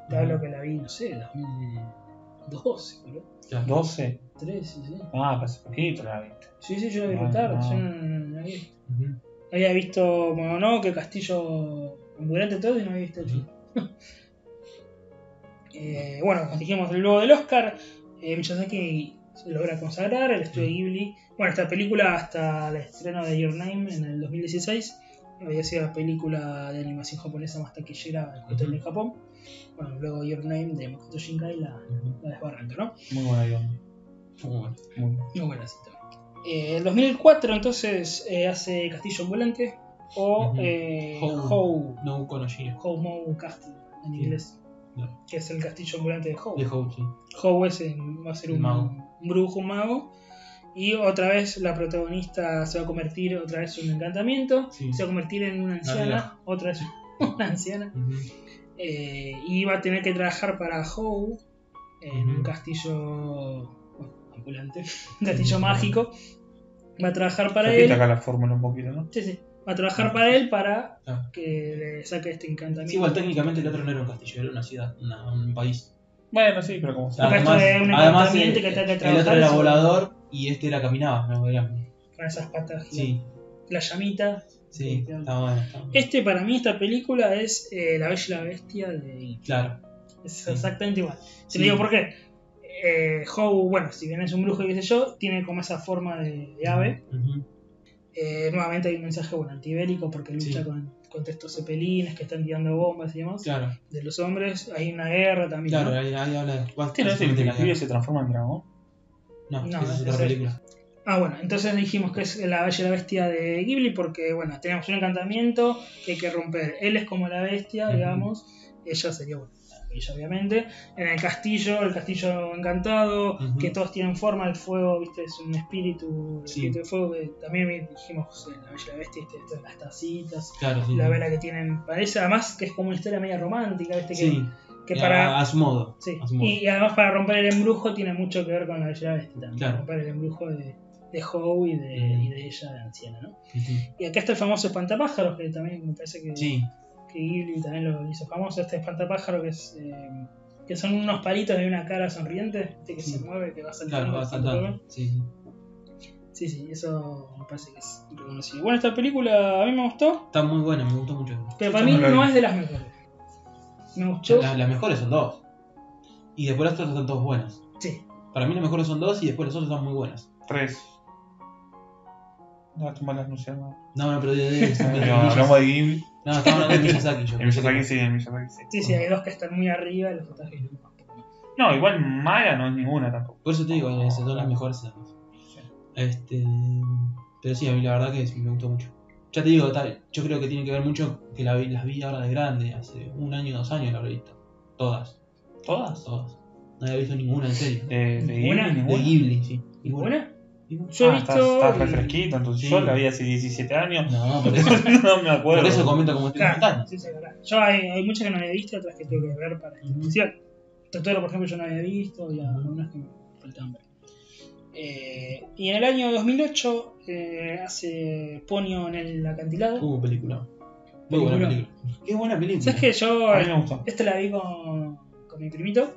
te hablo que la vi, no sé, 2012, boludo. Claro. 12. 13, sí. Ah, hace poquito la viste. Sí, sí, yo la vi Ah, re tarde, ah. yo no, no la vi. Había visto Mononoke, que Castillo ambulante todo y no había visto el Ujú. Eh, bueno, como dijimos, luego del Oscar, eh, Miyazaki se logra consagrar, el estudio Ghibli. Bueno, esta película hasta el estreno de Your Name en el 2016 había sido la película de animación japonesa más taquillera del Ujú. en Japón. Bueno, luego Your Name de Makoto Shinkai la, desbarranca, ¿no? Muy buena guion. Muy bueno. Muy buena. Muy buena cita. Eh, en 2004 entonces eh, hace Castillo Ambulante o Ujú. eh, Hou. Hou, No Konoshiro. Hou Mou Castle en Sí. inglés, No. que es el castillo ambulante de Hou. De Hope, sí. Howe es en- va a ser un, Mago. un brujo, un mago. Y otra vez la protagonista se va a convertir otra vez en un encantamiento. Sí. Se va a convertir en una anciana. Otra vez una anciana. Eh, y va a tener que trabajar para Howe en un castillo bueno, ambulante. Un castillo mágico. Va a trabajar para Repite él. acá la fórmula un poquito, ¿no? Sí, sí. Va a trabajar para él para Ah. que le saque este encantamiento. Sí, igual técnicamente el otro no era un castillo, era una ciudad, una- un país. Bueno, sí, pero como Acá esto es un además el, que hace el otro era volador y este era caminaba, no era- Con esas patas gigantes. Sí, La llamita. sí, está bueno. Está bueno. Este para mí, esta película es eh, La Bella y la Bestia de Claro, Es Sí. exactamente igual. Sí. Te lo digo por qué. Eh, Howe, bueno, si bien es un brujo y qué sé yo, tiene como esa forma de, de ave. Ujú. Eh, nuevamente hay un mensaje bueno, antibélico porque lucha Sí. con, contra estos cepelines que están tirando bombas y demás. Claro, De los hombres, hay una guerra también. claro, ¿no? ahí, ahí habla de. ¿Este no es el que la se transforma en dragón? No, No, esa es otra película. Ah, bueno, entonces dijimos que es la Bella y la Bestia de Ghibli porque, bueno, tenemos un encantamiento que hay que romper. Él es como la bestia, digamos. Ella sería, bueno, ella obviamente. En el castillo, el castillo encantado, Ujú. que todos tienen forma, el fuego, viste, es un espíritu, el Sí. espíritu de fuego que también dijimos en la Bella la Bestia, viste, las tacitas, Claro, sí. la vela que tienen. Parece además que es como una historia media romántica, viste, que, Sí, que a- para. a, su modo. Sí, a su modo. y, y además para romper el embrujo tiene mucho que ver con la Bella la Bestia también. Claro. Romper el embrujo de, de Howe y de, Mm. y de ella, de anciana, ¿no? Ujú. Y acá está el famoso espantapájaros, que también me parece que, Sí, que Ghibli también lo hizo famoso. Este espantapájaro que es. eh, que son unos palitos de una cara sonriente, que Sí. se mueve, que va saltando. claro, va saltando. Sí, sí. Sí, sí, eso me parece que es reconocido. Bueno, esta película a mí me gustó, Está muy buena, me gustó mucho. pero para mí no es de las mejores. Me gustó. La- las mejores son dos. Y después las otras están todas buenas. Sí. Para mí las mejores son dos y después las otras están muy buenas. Tres. No, malas no. No, No, no, pero de, de, de- de- No, hablamos de Ghibli. No, estamos hablando de Miyazaki. Yo El Miyazaki sí, el Miyazaki sí. Sí, sí, hay dos que están muy arriba y los otros que no. No, igual mala no es ninguna tampoco. Por eso te digo, esas son las mejores dos. Este, pero sí, a mí la verdad que sí, me gustó mucho. Ya te digo, tal, yo creo que tiene que ver mucho que la las vi ahora de grande, hace un año, dos años la habré visto. Todas, ¿Todas? todas. No había visto ninguna, en serio. De, de ¿Ninguna? Ghibli, De ninguna. Ghibli, sí. ¿Ninguna? Yo he Ah, visto. estás, estás refresquito, entonces Sí. yo la vi hace 17 años. No, por eso, no me acuerdo. por eso comento como estoy Claro, sí, sí, verdad. Yo hay, hay muchas que no había visto, otras que tuve que ver para este especial. Totoro, por ejemplo, yo no había visto y algunas que me faltaban ver. Eh, y en el año 2008 eh, hace Ponio en el acantilado. Uh, película. Muy buena Película. película. Qué buena película. ¿Sabes que yo A mí me gustó. esta la vi con, con mi primito?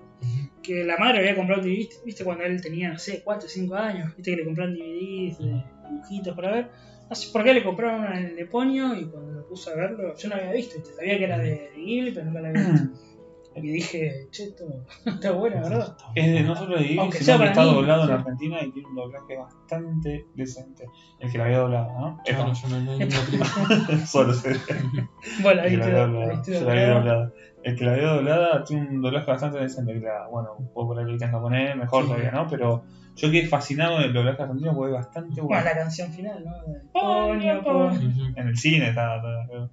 Que la madre había comprado DVDs, viste, cuando él tenía, no sé, 4 o 5 años, viste que le compraron DVDs, de dibujitos para ver. No sé por qué le compraron una en el de Ponio y cuando me puse a verlo, yo no había visto, ¿viste? sabía que era de Ghibli, pero nunca la había visto. Y dije, che, esto está buena, ¿verdad? Es de no solo de Ghibli, sino que está doblado en. Argentina y tiene un doblaje bastante decente. El que la había doblado, ¿no? Claro, Epa, yo no, no, no, la película. solo sé. Bueno, que viste, la había la doblado. La. El que la había doblada tiene un doblaje bastante decente. que la- bueno, un poco por ahí en japonés, mejor Sí. todavía, ¿no? Pero yo quedé fascinado del doblaje argentino porque es bastante Bueno, bueno. la canción final, ¿no? En el cine está. está-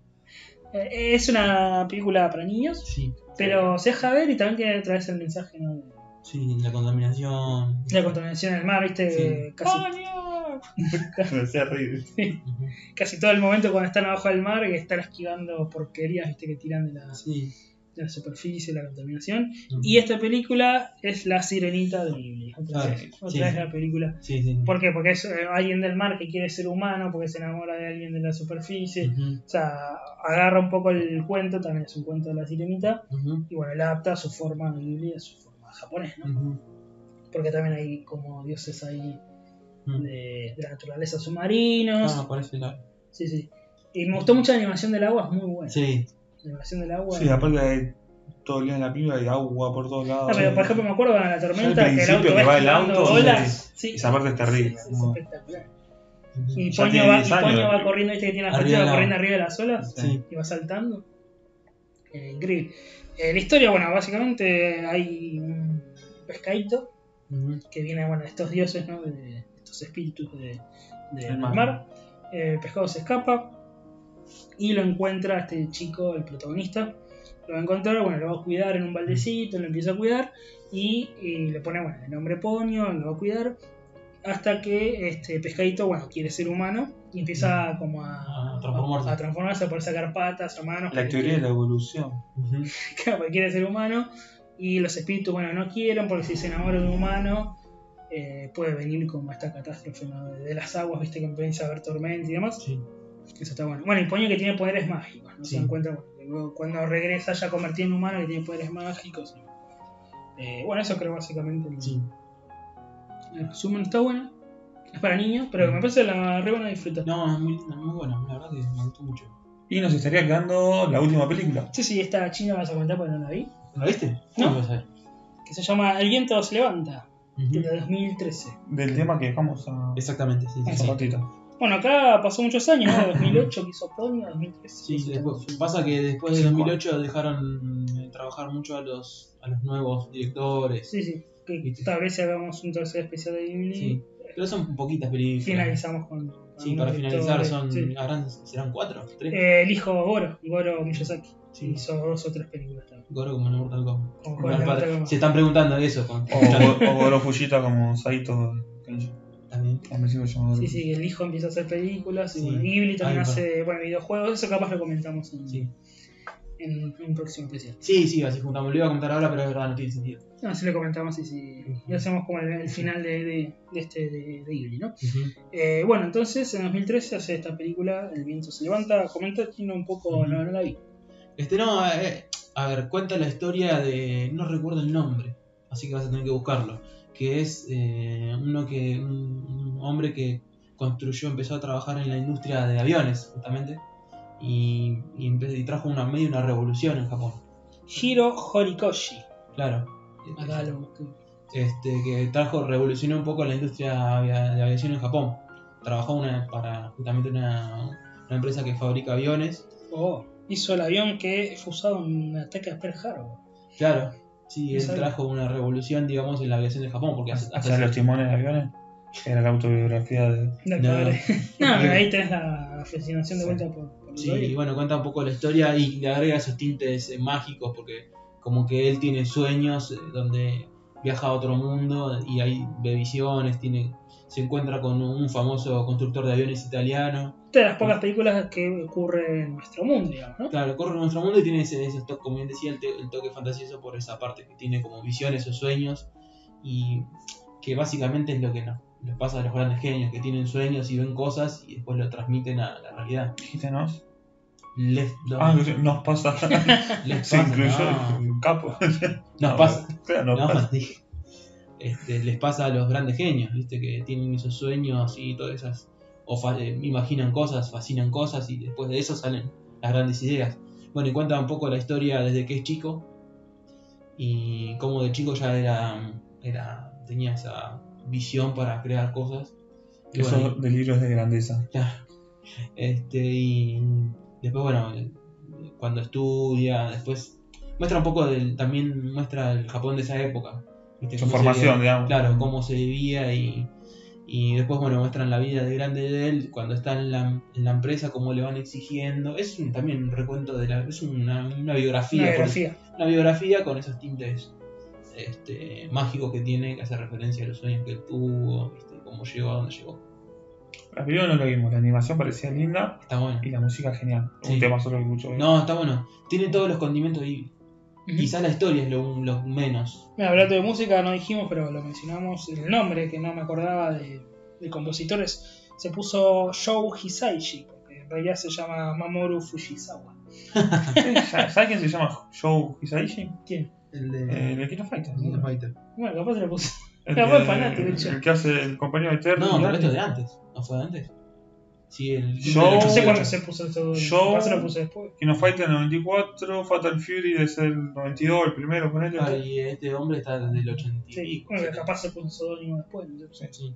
Eh, Es una película para niños, Sí. pero se deja ver y también tiene otra vez el mensaje, ¿no? De- Sí, la contaminación. La contaminación del mar, viste, Sí. casi, Me hacía reír. Ujú. casi todo el momento cuando están abajo del mar y están esquivando porquerías, viste, que tiran de la, Sí. La superficie, la contaminación. Y esta película es La Sirenita de Ghibli. Otra, Claro, vez, otra sí. vez la película. Sí, sí. ¿Por qué? Porque es eh, alguien del mar que quiere ser humano, porque se enamora de alguien de la superficie. O sea, agarra un poco el cuento, también es un cuento de la sirenita, y bueno, la adapta a su forma Ghibli, a su forma japonés, ¿no? Porque también hay como dioses ahí de, de la naturaleza submarinos. Ah, parece la. Sí, sí. Y me gustó mucho la animación del agua, es muy buena. Sí. La animación del agua. Sí, aparte de todo el día en la película hay agua por todos lados. Pero por ejemplo me acuerdo con la tormenta que el auto que va el auto, olas. Sí, Esa parte es terrible. es como- espectacular. Y Poño va, 10 y años Poño la va corriendo, viste que tiene la de la- corriendo arriba de las olas Sí. y va saltando. Eh, increíble. Eh, la historia, bueno, básicamente hay un pescadito que viene, bueno, de estos dioses, ¿no? De estos espíritus de, de- del mar. mar. Eh, el pescado se escapa y lo encuentra este chico, el protagonista. Lo va a encontrar, bueno, lo va a cuidar en un baldecito, lo empieza a cuidar y, y le pone, bueno, el nombre Poño, lo va a cuidar hasta que este pescadito, bueno, quiere ser humano y empieza como a, A transformarse. a transformarse, a poder sacar patas a manos. La teoría de la evolución. Claro, porque quiere ser humano y los espíritus, bueno, no quieren porque si se enamora de un humano eh, puede venir como esta catástrofe ¿no? de, de las aguas, viste que empieza a haber tormenta y demás. Sí. Eso está bueno. Bueno, y Poño que tiene poderes mágicos, ¿no? Sí. Se dan cuenta bueno, cuando regresa ya convertido en humano que tiene poderes mágicos. Eh, bueno, eso creo básicamente el, Sí. el resumen. Está bueno. Es para niños, pero me parece la re buena disfrutar. No, es muy linda, muy buena. La verdad que me gustó mucho. Y nos estaría quedando la última película. Sí, sí, esta china vas a comentar porque no la vi. ¿La viste? No. ¿Cómo vas a ver? Que se llama El viento se levanta, Ujú. de 2013. Del tema que dejamos a... Exactamente, sí. sí, hace sí. ratito. Bueno, acá pasó muchos años, ¿no? 2008 que hizo Poño, 2013. Sí, sí, después- pasa que después de Sí, 2008 dejaron de trabajar mucho a los, a los nuevos directores. Sí, sí. Que tal vez si hagamos un tercer especial de Ghibli, Sí. Pero son poquitas películas. finalizamos con. Sí, para finalizar son, Sí. habrán- serán cuatro, tres. Eh, el hijo Goro, Goro Miyazaki. Sí. Hizo dos o tres películas también. Goro como en Mortal Kombat. Como padre, Kombat. se están preguntando eso con O, o Goro Fujita como Saito. Kenji. También. Sí Sí, sí, el hijo empieza a hacer películas y bueno, Ghibli también hace bueno, videojuegos. Eso capaz lo comentamos en, Sí. en un próximo especial. sí, sí, así juntamos. Lo iba a comentar ahora, pero es verdad, no tiene sentido. No, así lo comentamos y, sí, y hacemos como el, el final de, de, de este de, de Ghibli, ¿no? Eh, bueno, entonces en 2013 hace esta película, El viento se levanta. Comenta, Chino, un poco, no, no la vi. Este no, eh, a ver, cuenta la historia de. No recuerdo el nombre, así que vas a tener que buscarlo. Que es eh, uno que. Un, un hombre que construyó, empezó a trabajar en la industria de aviones, justamente. Y, y, trajo una medio una revolución en Japón. Hiro Horikoshi. Claro. Acá lo busqué. Este, que trajo, revolucionó un poco la industria de aviación en Japón. Trabajó una, para justamente una, una empresa que fabrica aviones. Oh, hizo el avión que fue usado en un ataque a Pearl Harbor. Claro, sí, él trajo una revolución, digamos, en la aviación de Japón. Porque hace- sea, los timones de aviones. Era la autobiografía de. No. padre. No, ahí tenés la fascinación de Sí. vuelta por, por Sí, y bueno, cuenta un poco la historia y le agrega esos tintes eh, mágicos porque como que él tiene sueños eh, donde viaja a otro mundo y ahí ve visiones, tiene, se encuentra con un famoso constructor de aviones italiano. de las pocas películas que ocurre en nuestro mundo, digamos, ¿no? Claro, corre en nuestro mundo y tiene ese, ese toque, como bien decía, el, te- el toque fantasioso por esa parte que tiene como visiones o sueños y que básicamente es lo que nos, pasa a los grandes genios, que tienen sueños y ven cosas y después lo transmiten a la realidad. ¿Dijiste nos? Les, Ah, nos pasa. les Se pasa, incluyó no. el capo. Nos No, pasa. Claro, nos No, pasa. Este, les pasa a los grandes genios, ¿viste? Que tienen esos sueños y todas esas. O fa- eh, imaginan cosas, fascinan cosas y después de eso salen las grandes ideas. Bueno, y cuenta un poco la historia desde que es chico y cómo de chico ya era, era tenía esa visión para crear cosas. Esos bueno, delirios de grandeza. Claro. Este, y después, bueno, cuando estudia, después muestra un poco del, también muestra el Japón de esa época. ¿viste? Su se formación, digamos. Claro, cómo se vivía y, y después, bueno, muestran la vida de grande de él cuando está en la, en la empresa, cómo le van exigiendo. Es un- también un recuento de la. Es una, una biografía. Una biografía. una biografía con esos tintes este, mágicos que tiene, que hace referencia a los sueños que él tuvo, ¿viste? cómo llegó a donde llegó. La película no lo vimos, la animación parecía linda Está bueno. y la música genial. Sí. Un tema solo que escucho. No, está bueno. Tiene todos los condimentos de Ghibli. Ujú. Quizás la historia es lo, lo menos. Mira, hablando de música, no dijimos, pero lo mencionamos. El nombre que no me acordaba de, de compositores se puso Shou Hisaishi, porque en realidad se llama Mamoru Fujisawa. ¿Sabes quién se llama Joe Hisaishi? ¿Quién? El de Eh, el Kino Fighter. Fighter. Bueno, capaz se lo puse. El, que- buen fanático, che. el que hace el compañero de Terry. No, pero esto es de antes. ¿No fue de antes? Sí, el. Yo- No sé 88. cuándo se puso esto. Yo- se lo puse después. Kino Fighter 94, Fatal Fury de ser el 92, el primero, ponele. Claro, y este hombre está desde el 80 y Sí, bueno, capaz se puso pseudónimo después. Sí.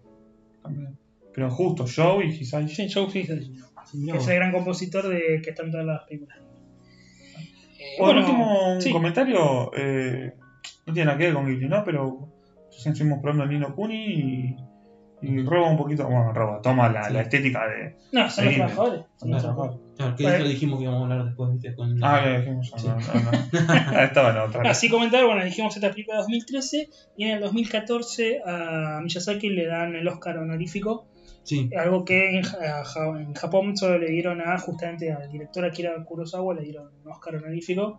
También. Pero justo, Joe y Hisaishi. Sí, Shou Hisaishi. Sí, mirá Que es el gran compositor de que está en todas las películas. Eh, Por último, un sí. comentario. eh, no tiene nada que ver con Ghibli, ¿no? Pero recién estuvimos probando el Nino Kuni y, y roba un poquito. Bueno, roba, toma la, Sí. la estética de. No, son los trabajadores. Son los Claro. trabajadores. Claro, que eso dijimos que íbamos a hablar después, ¿viste? Con... Ah, le dijimos. Sí. No, no, no. Ah, Estaba en otra. Así comentar, bueno, dijimos esta película de 2013 y en el 2014 a Miyazaki le dan el Oscar honorífico, Sí, algo que en, Ja- Ja- en Japón solo le dieron a justamente al director Akira Kurosawa le dieron un Oscar honorífico,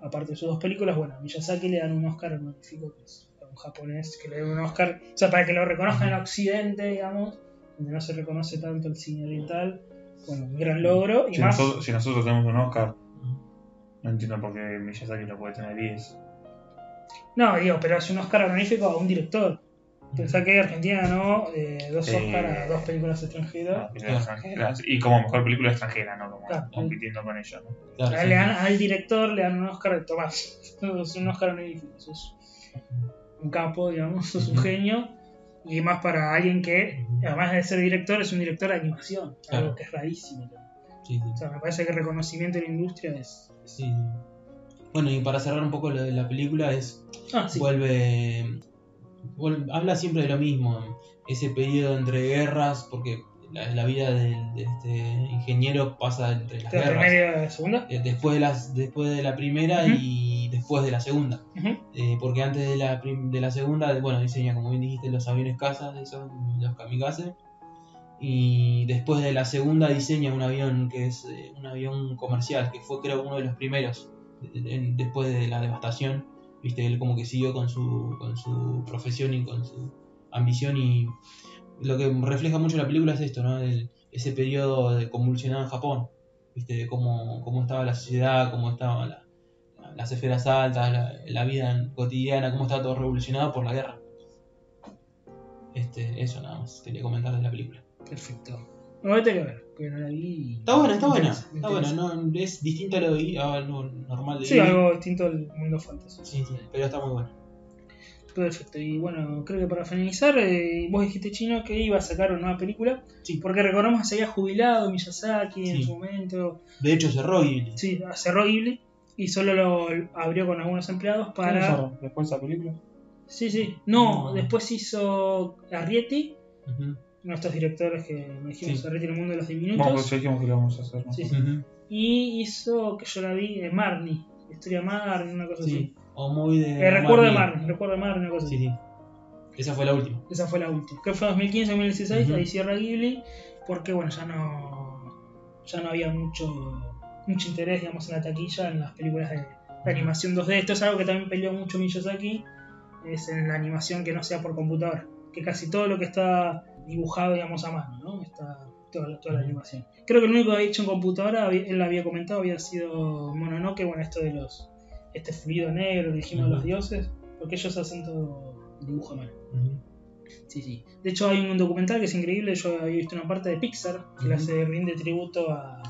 aparte de sus dos películas, bueno, a Miyazaki le dan un Oscar honorífico que es un japonés que le dan un Oscar, o sea, para que lo reconozcan en Occidente, digamos, donde no se reconoce tanto el cine oriental, bueno, un gran logro y Si más... nosotros, si nosotros tenemos un Oscar, no entiendo por qué Miyazaki no puede tener 10. No, digo, pero es un Oscar honorífico a un director. Pensá que Argentina ganó eh, dos Sí. Oscar a dos películas extranjeras. Ah, películas extranjeras. Y como mejor película extranjera, ¿no? Como Claro. compitiendo con ellos, ¿no? Claro, sí. al director le dan un Oscar de Tomás. Es un Oscar honorífico. Sos un capo, digamos, sos un genio. Y más para alguien que, además de ser director, es un director de animación. Claro. Algo que es rarísimo. Sí, sí. O sea, me parece que el reconocimiento de la industria es. Sí. Bueno, y para cerrar un poco lo de la película es Ah, sí. vuelve, vuelve- habla siempre de lo mismo, ese periodo entre guerras, porque la, la vida del- de, este ingeniero pasa entre las ¿De la guerras, primera y la segunda? Eh, después de las después de la primera y después de la segunda. Eh, porque antes de la de la segunda, bueno, diseña como bien dijiste los aviones cazas, esos, los kamikaze. Y después de la segunda diseña un avión que es eh, un avión comercial, que fue creo uno de los primeros de- de- después de la devastación. Viste, él como que siguió con su, con su profesión y con su ambición y lo que refleja mucho la película es esto, ¿no? El- ese periodo de convulsionado en Japón, viste, de cómo, cómo estaba la sociedad, cómo estaban la- las esferas altas, la, la vida cotidiana, cómo estaba todo revolucionado por la guerra. Este, eso nada más quería comentar de la película. Perfecto. Bueno, voy a tener que ver, porque no la vi. Está buena, está buena. Está buena, no, es distinto a lo, de- a lo normal de Sí, algo distinto al mundo fantasy. Sí, sí, pero está muy buena. Perfecto. Y bueno, creo que para finalizar, eh, vos dijiste chino que iba a sacar una nueva película. Sí. Porque recordamos que se había jubilado Miyazaki en su momento. De hecho, cerró Ghibli. Sí, cerró Ghibli y solo lo abrió con algunos empleados para. ¿Cómo se- Después de esa película. Sí, sí. No, No. después hizo Arrietty, uno de estos directores que me dijimos Sí. Arrietty en el mundo de los Vamos, diminutos. pues ya dijimos que lo vamos a hacer. ¿no? Sí, sí. Y hizo, que yo la vi, eh, Marnie. Historia de Marnie, una cosa Sí. así. O muy de. Eh, recuerdo de Marnie. Recuerdo de Marnie, una cosa Sí, así. sí. Esa fue la última. Esa fue la última. Que fue 2015-2016, Ujú. ahí cierra Ghibli, porque bueno, ya no ya no había mucho mucho interés, digamos, en la taquilla en las películas de, de animación 2D. Esto es algo que también peleó mucho Miyazaki, es en la animación que no sea por computadora, que casi todo lo que está dibujado, digamos, a mano, ¿no? Está toda, la- toda la animación. Creo que el único que había hecho en computadora, él lo había comentado, había sido Mononoke, bueno, esto de los este fluido negro, dijimos, los dioses, porque ellos hacen todo dibujo a mano. Sí, sí. De hecho hay un documental que es increíble, yo había visto una parte de Pixar que le hace rinde tributo a,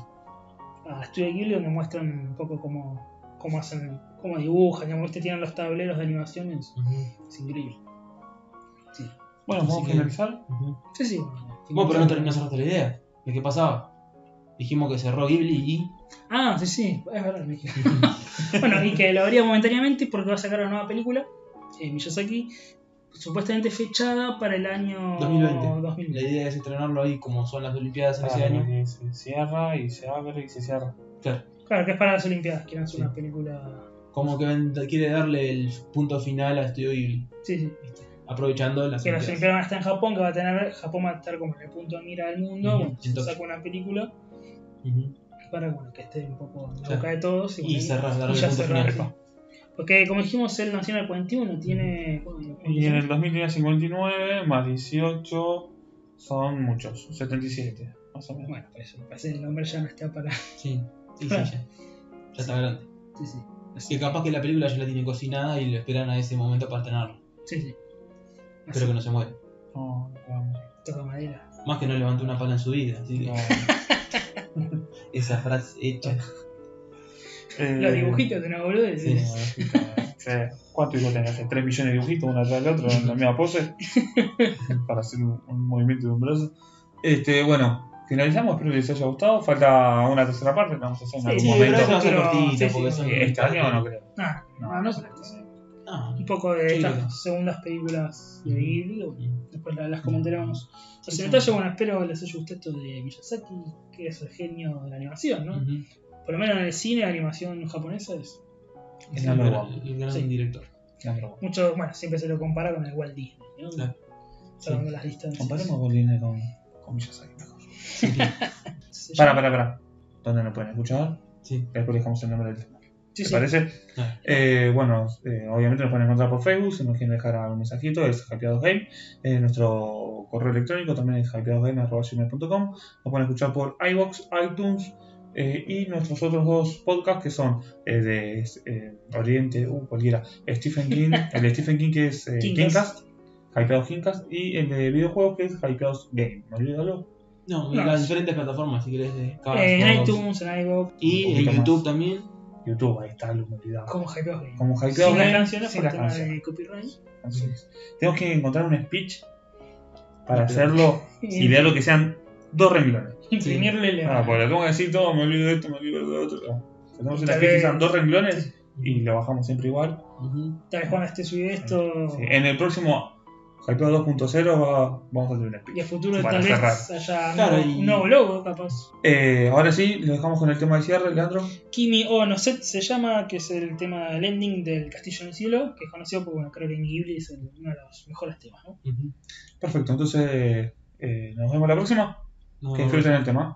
a Studio Ghibli donde muestran un poco cómo, cómo hacen, cómo dibujan, digamos, este tienen los tableros de animación, es, increíble. Sí, Bueno, vamos a finalizar. Sí, sí. Bueno, pero no terminó cerraste la idea. ¿De qué pasaba? Dijimos que cerró Ghibli y. Ah, sí, sí, es verdad. me dije. bueno, y que lo habría momentáneamente porque va a sacar una nueva película, eh, Miyazaki, supuestamente fechada para el año 2020. La 2020. idea es estrenarlo ahí como son las Olimpiadas en ese año. que se cierra y se abre y se cierra. Claro. Claro, que es para las Olimpiadas, quieren hacer Sí. una película como que quiere darle el punto final a Estudio Ghibli, Sí, sí. aprovechando las Que Olimpiadas. Olimpiadas está en Japón, que va a tener. Japón va a estar como en el punto de mira del mundo. Ujú, Bueno, se entonces- saca una película para bueno, que esté un poco en la Claro. boca de todos. Y bueno, cerrar, darle y el ya punto cerrar, final. sí. Porque, como dijimos, él nació en el 41, tiene. bueno, Y en el 2000 tenía 59, más 18, son muchos, 77, más o menos. Bueno, por eso, parece que el hombre ya no está para. Sí, sí, sí, ya. Ya está grande. Sí, sí. Que capaz que la película ya la tiene cocinada y lo esperan a ese momento para estrenarlo. Sí, sí. Espero que no se muere. No, no, Toca madera. Más que no levantó una pala en su vida. Así que no. esa frase hecha. Eh, Los dibujitos de una boluda. Sí. Sí. ¿Cuánto hijos tenés? 3 millones de dibujitos, uno atrás del otro, en la misma pose, para hacer un, un movimiento de un brazo. Este, bueno, finalizamos, espero que les haya gustado. Falta una tercera parte, vamos a hacer en Sí, algún momento. eso va a ser Pero- cortita sí, sí, porque sí. son. ¿Este año no creo? Ah, no, no, que sí. Ah, Un poco de estas creo. segundas películas de. Ghibli, después la- las comentaremos. Sí, Los sí. detalles, bueno, espero que les haya gustado esto de Miyazaki, que es el genio de la animación, ¿no? ujú. Por lo menos en el cine, la animación japonesa es. Sí, one. el gran Sí. director. Mucho, bueno, siempre se lo compara con el Walt Disney, ¿no? Claro. Salvando las distancias. Comparemos Walt Disney con, con Miyazaki mejor. Sí, Para, para, para. ¿Dónde nos pueden escuchar? sí. Después dejamos el nombre del tema. Sí, ¿Te sí. parece? Ah, Eh, bueno, eh, obviamente nos pueden encontrar por Facebook, si nos quieren dejar algún mensajito es hypeadosgame. Eh, nuestro correo electrónico también es hypeadosgame.com. Nos pueden escuchar por iBox, iTunes eh, y nuestros otros dos podcasts que son eh, de eh, Oriente, uh, cualquiera, Stephen King, el de Stephen King que es eh, Kingcast. Hypeados Kingcast y el de videojuegos que es Hypeados Game. ¿Me olvídalo? No, No, las diferentes plataformas, si querés. De Cars, Eh, en Fox. iTunes, en iVoox, Y en YouTube más. también. YouTube, ahí está, lo me olvidaba. como Hypeos Game. Como Hypeados Sin las Game, canciones sin por las canciones. de copyright. Entonces, tenemos que encontrar un speech para hacerlo y leerlo que sean dos renglones. Imprimirle la. Ah, porque le tengo que decir todo, me olvido de esto, me olvido de lo otro. Tenemos un Tal speech que sean dos renglones y lo bajamos siempre igual. Tal vez cuando esté subido esto. Sí, En el próximo Hypeo 2.0 va- vamos a tener un Y a futuro tal cerrar. vez haya Claro, un, y- un nuevo logo, capaz. Eh, ahora sí, lo dejamos con el tema de cierre, Leandro. Kimi o se llama, que es el tema del ending del Castillo en el Cielo, que es conocido porque bueno, creo que en Ghibli es uno de los mejores temas, ¿no? Perfecto, entonces eh, nos vemos la próxima. No, Que disfruten el tema.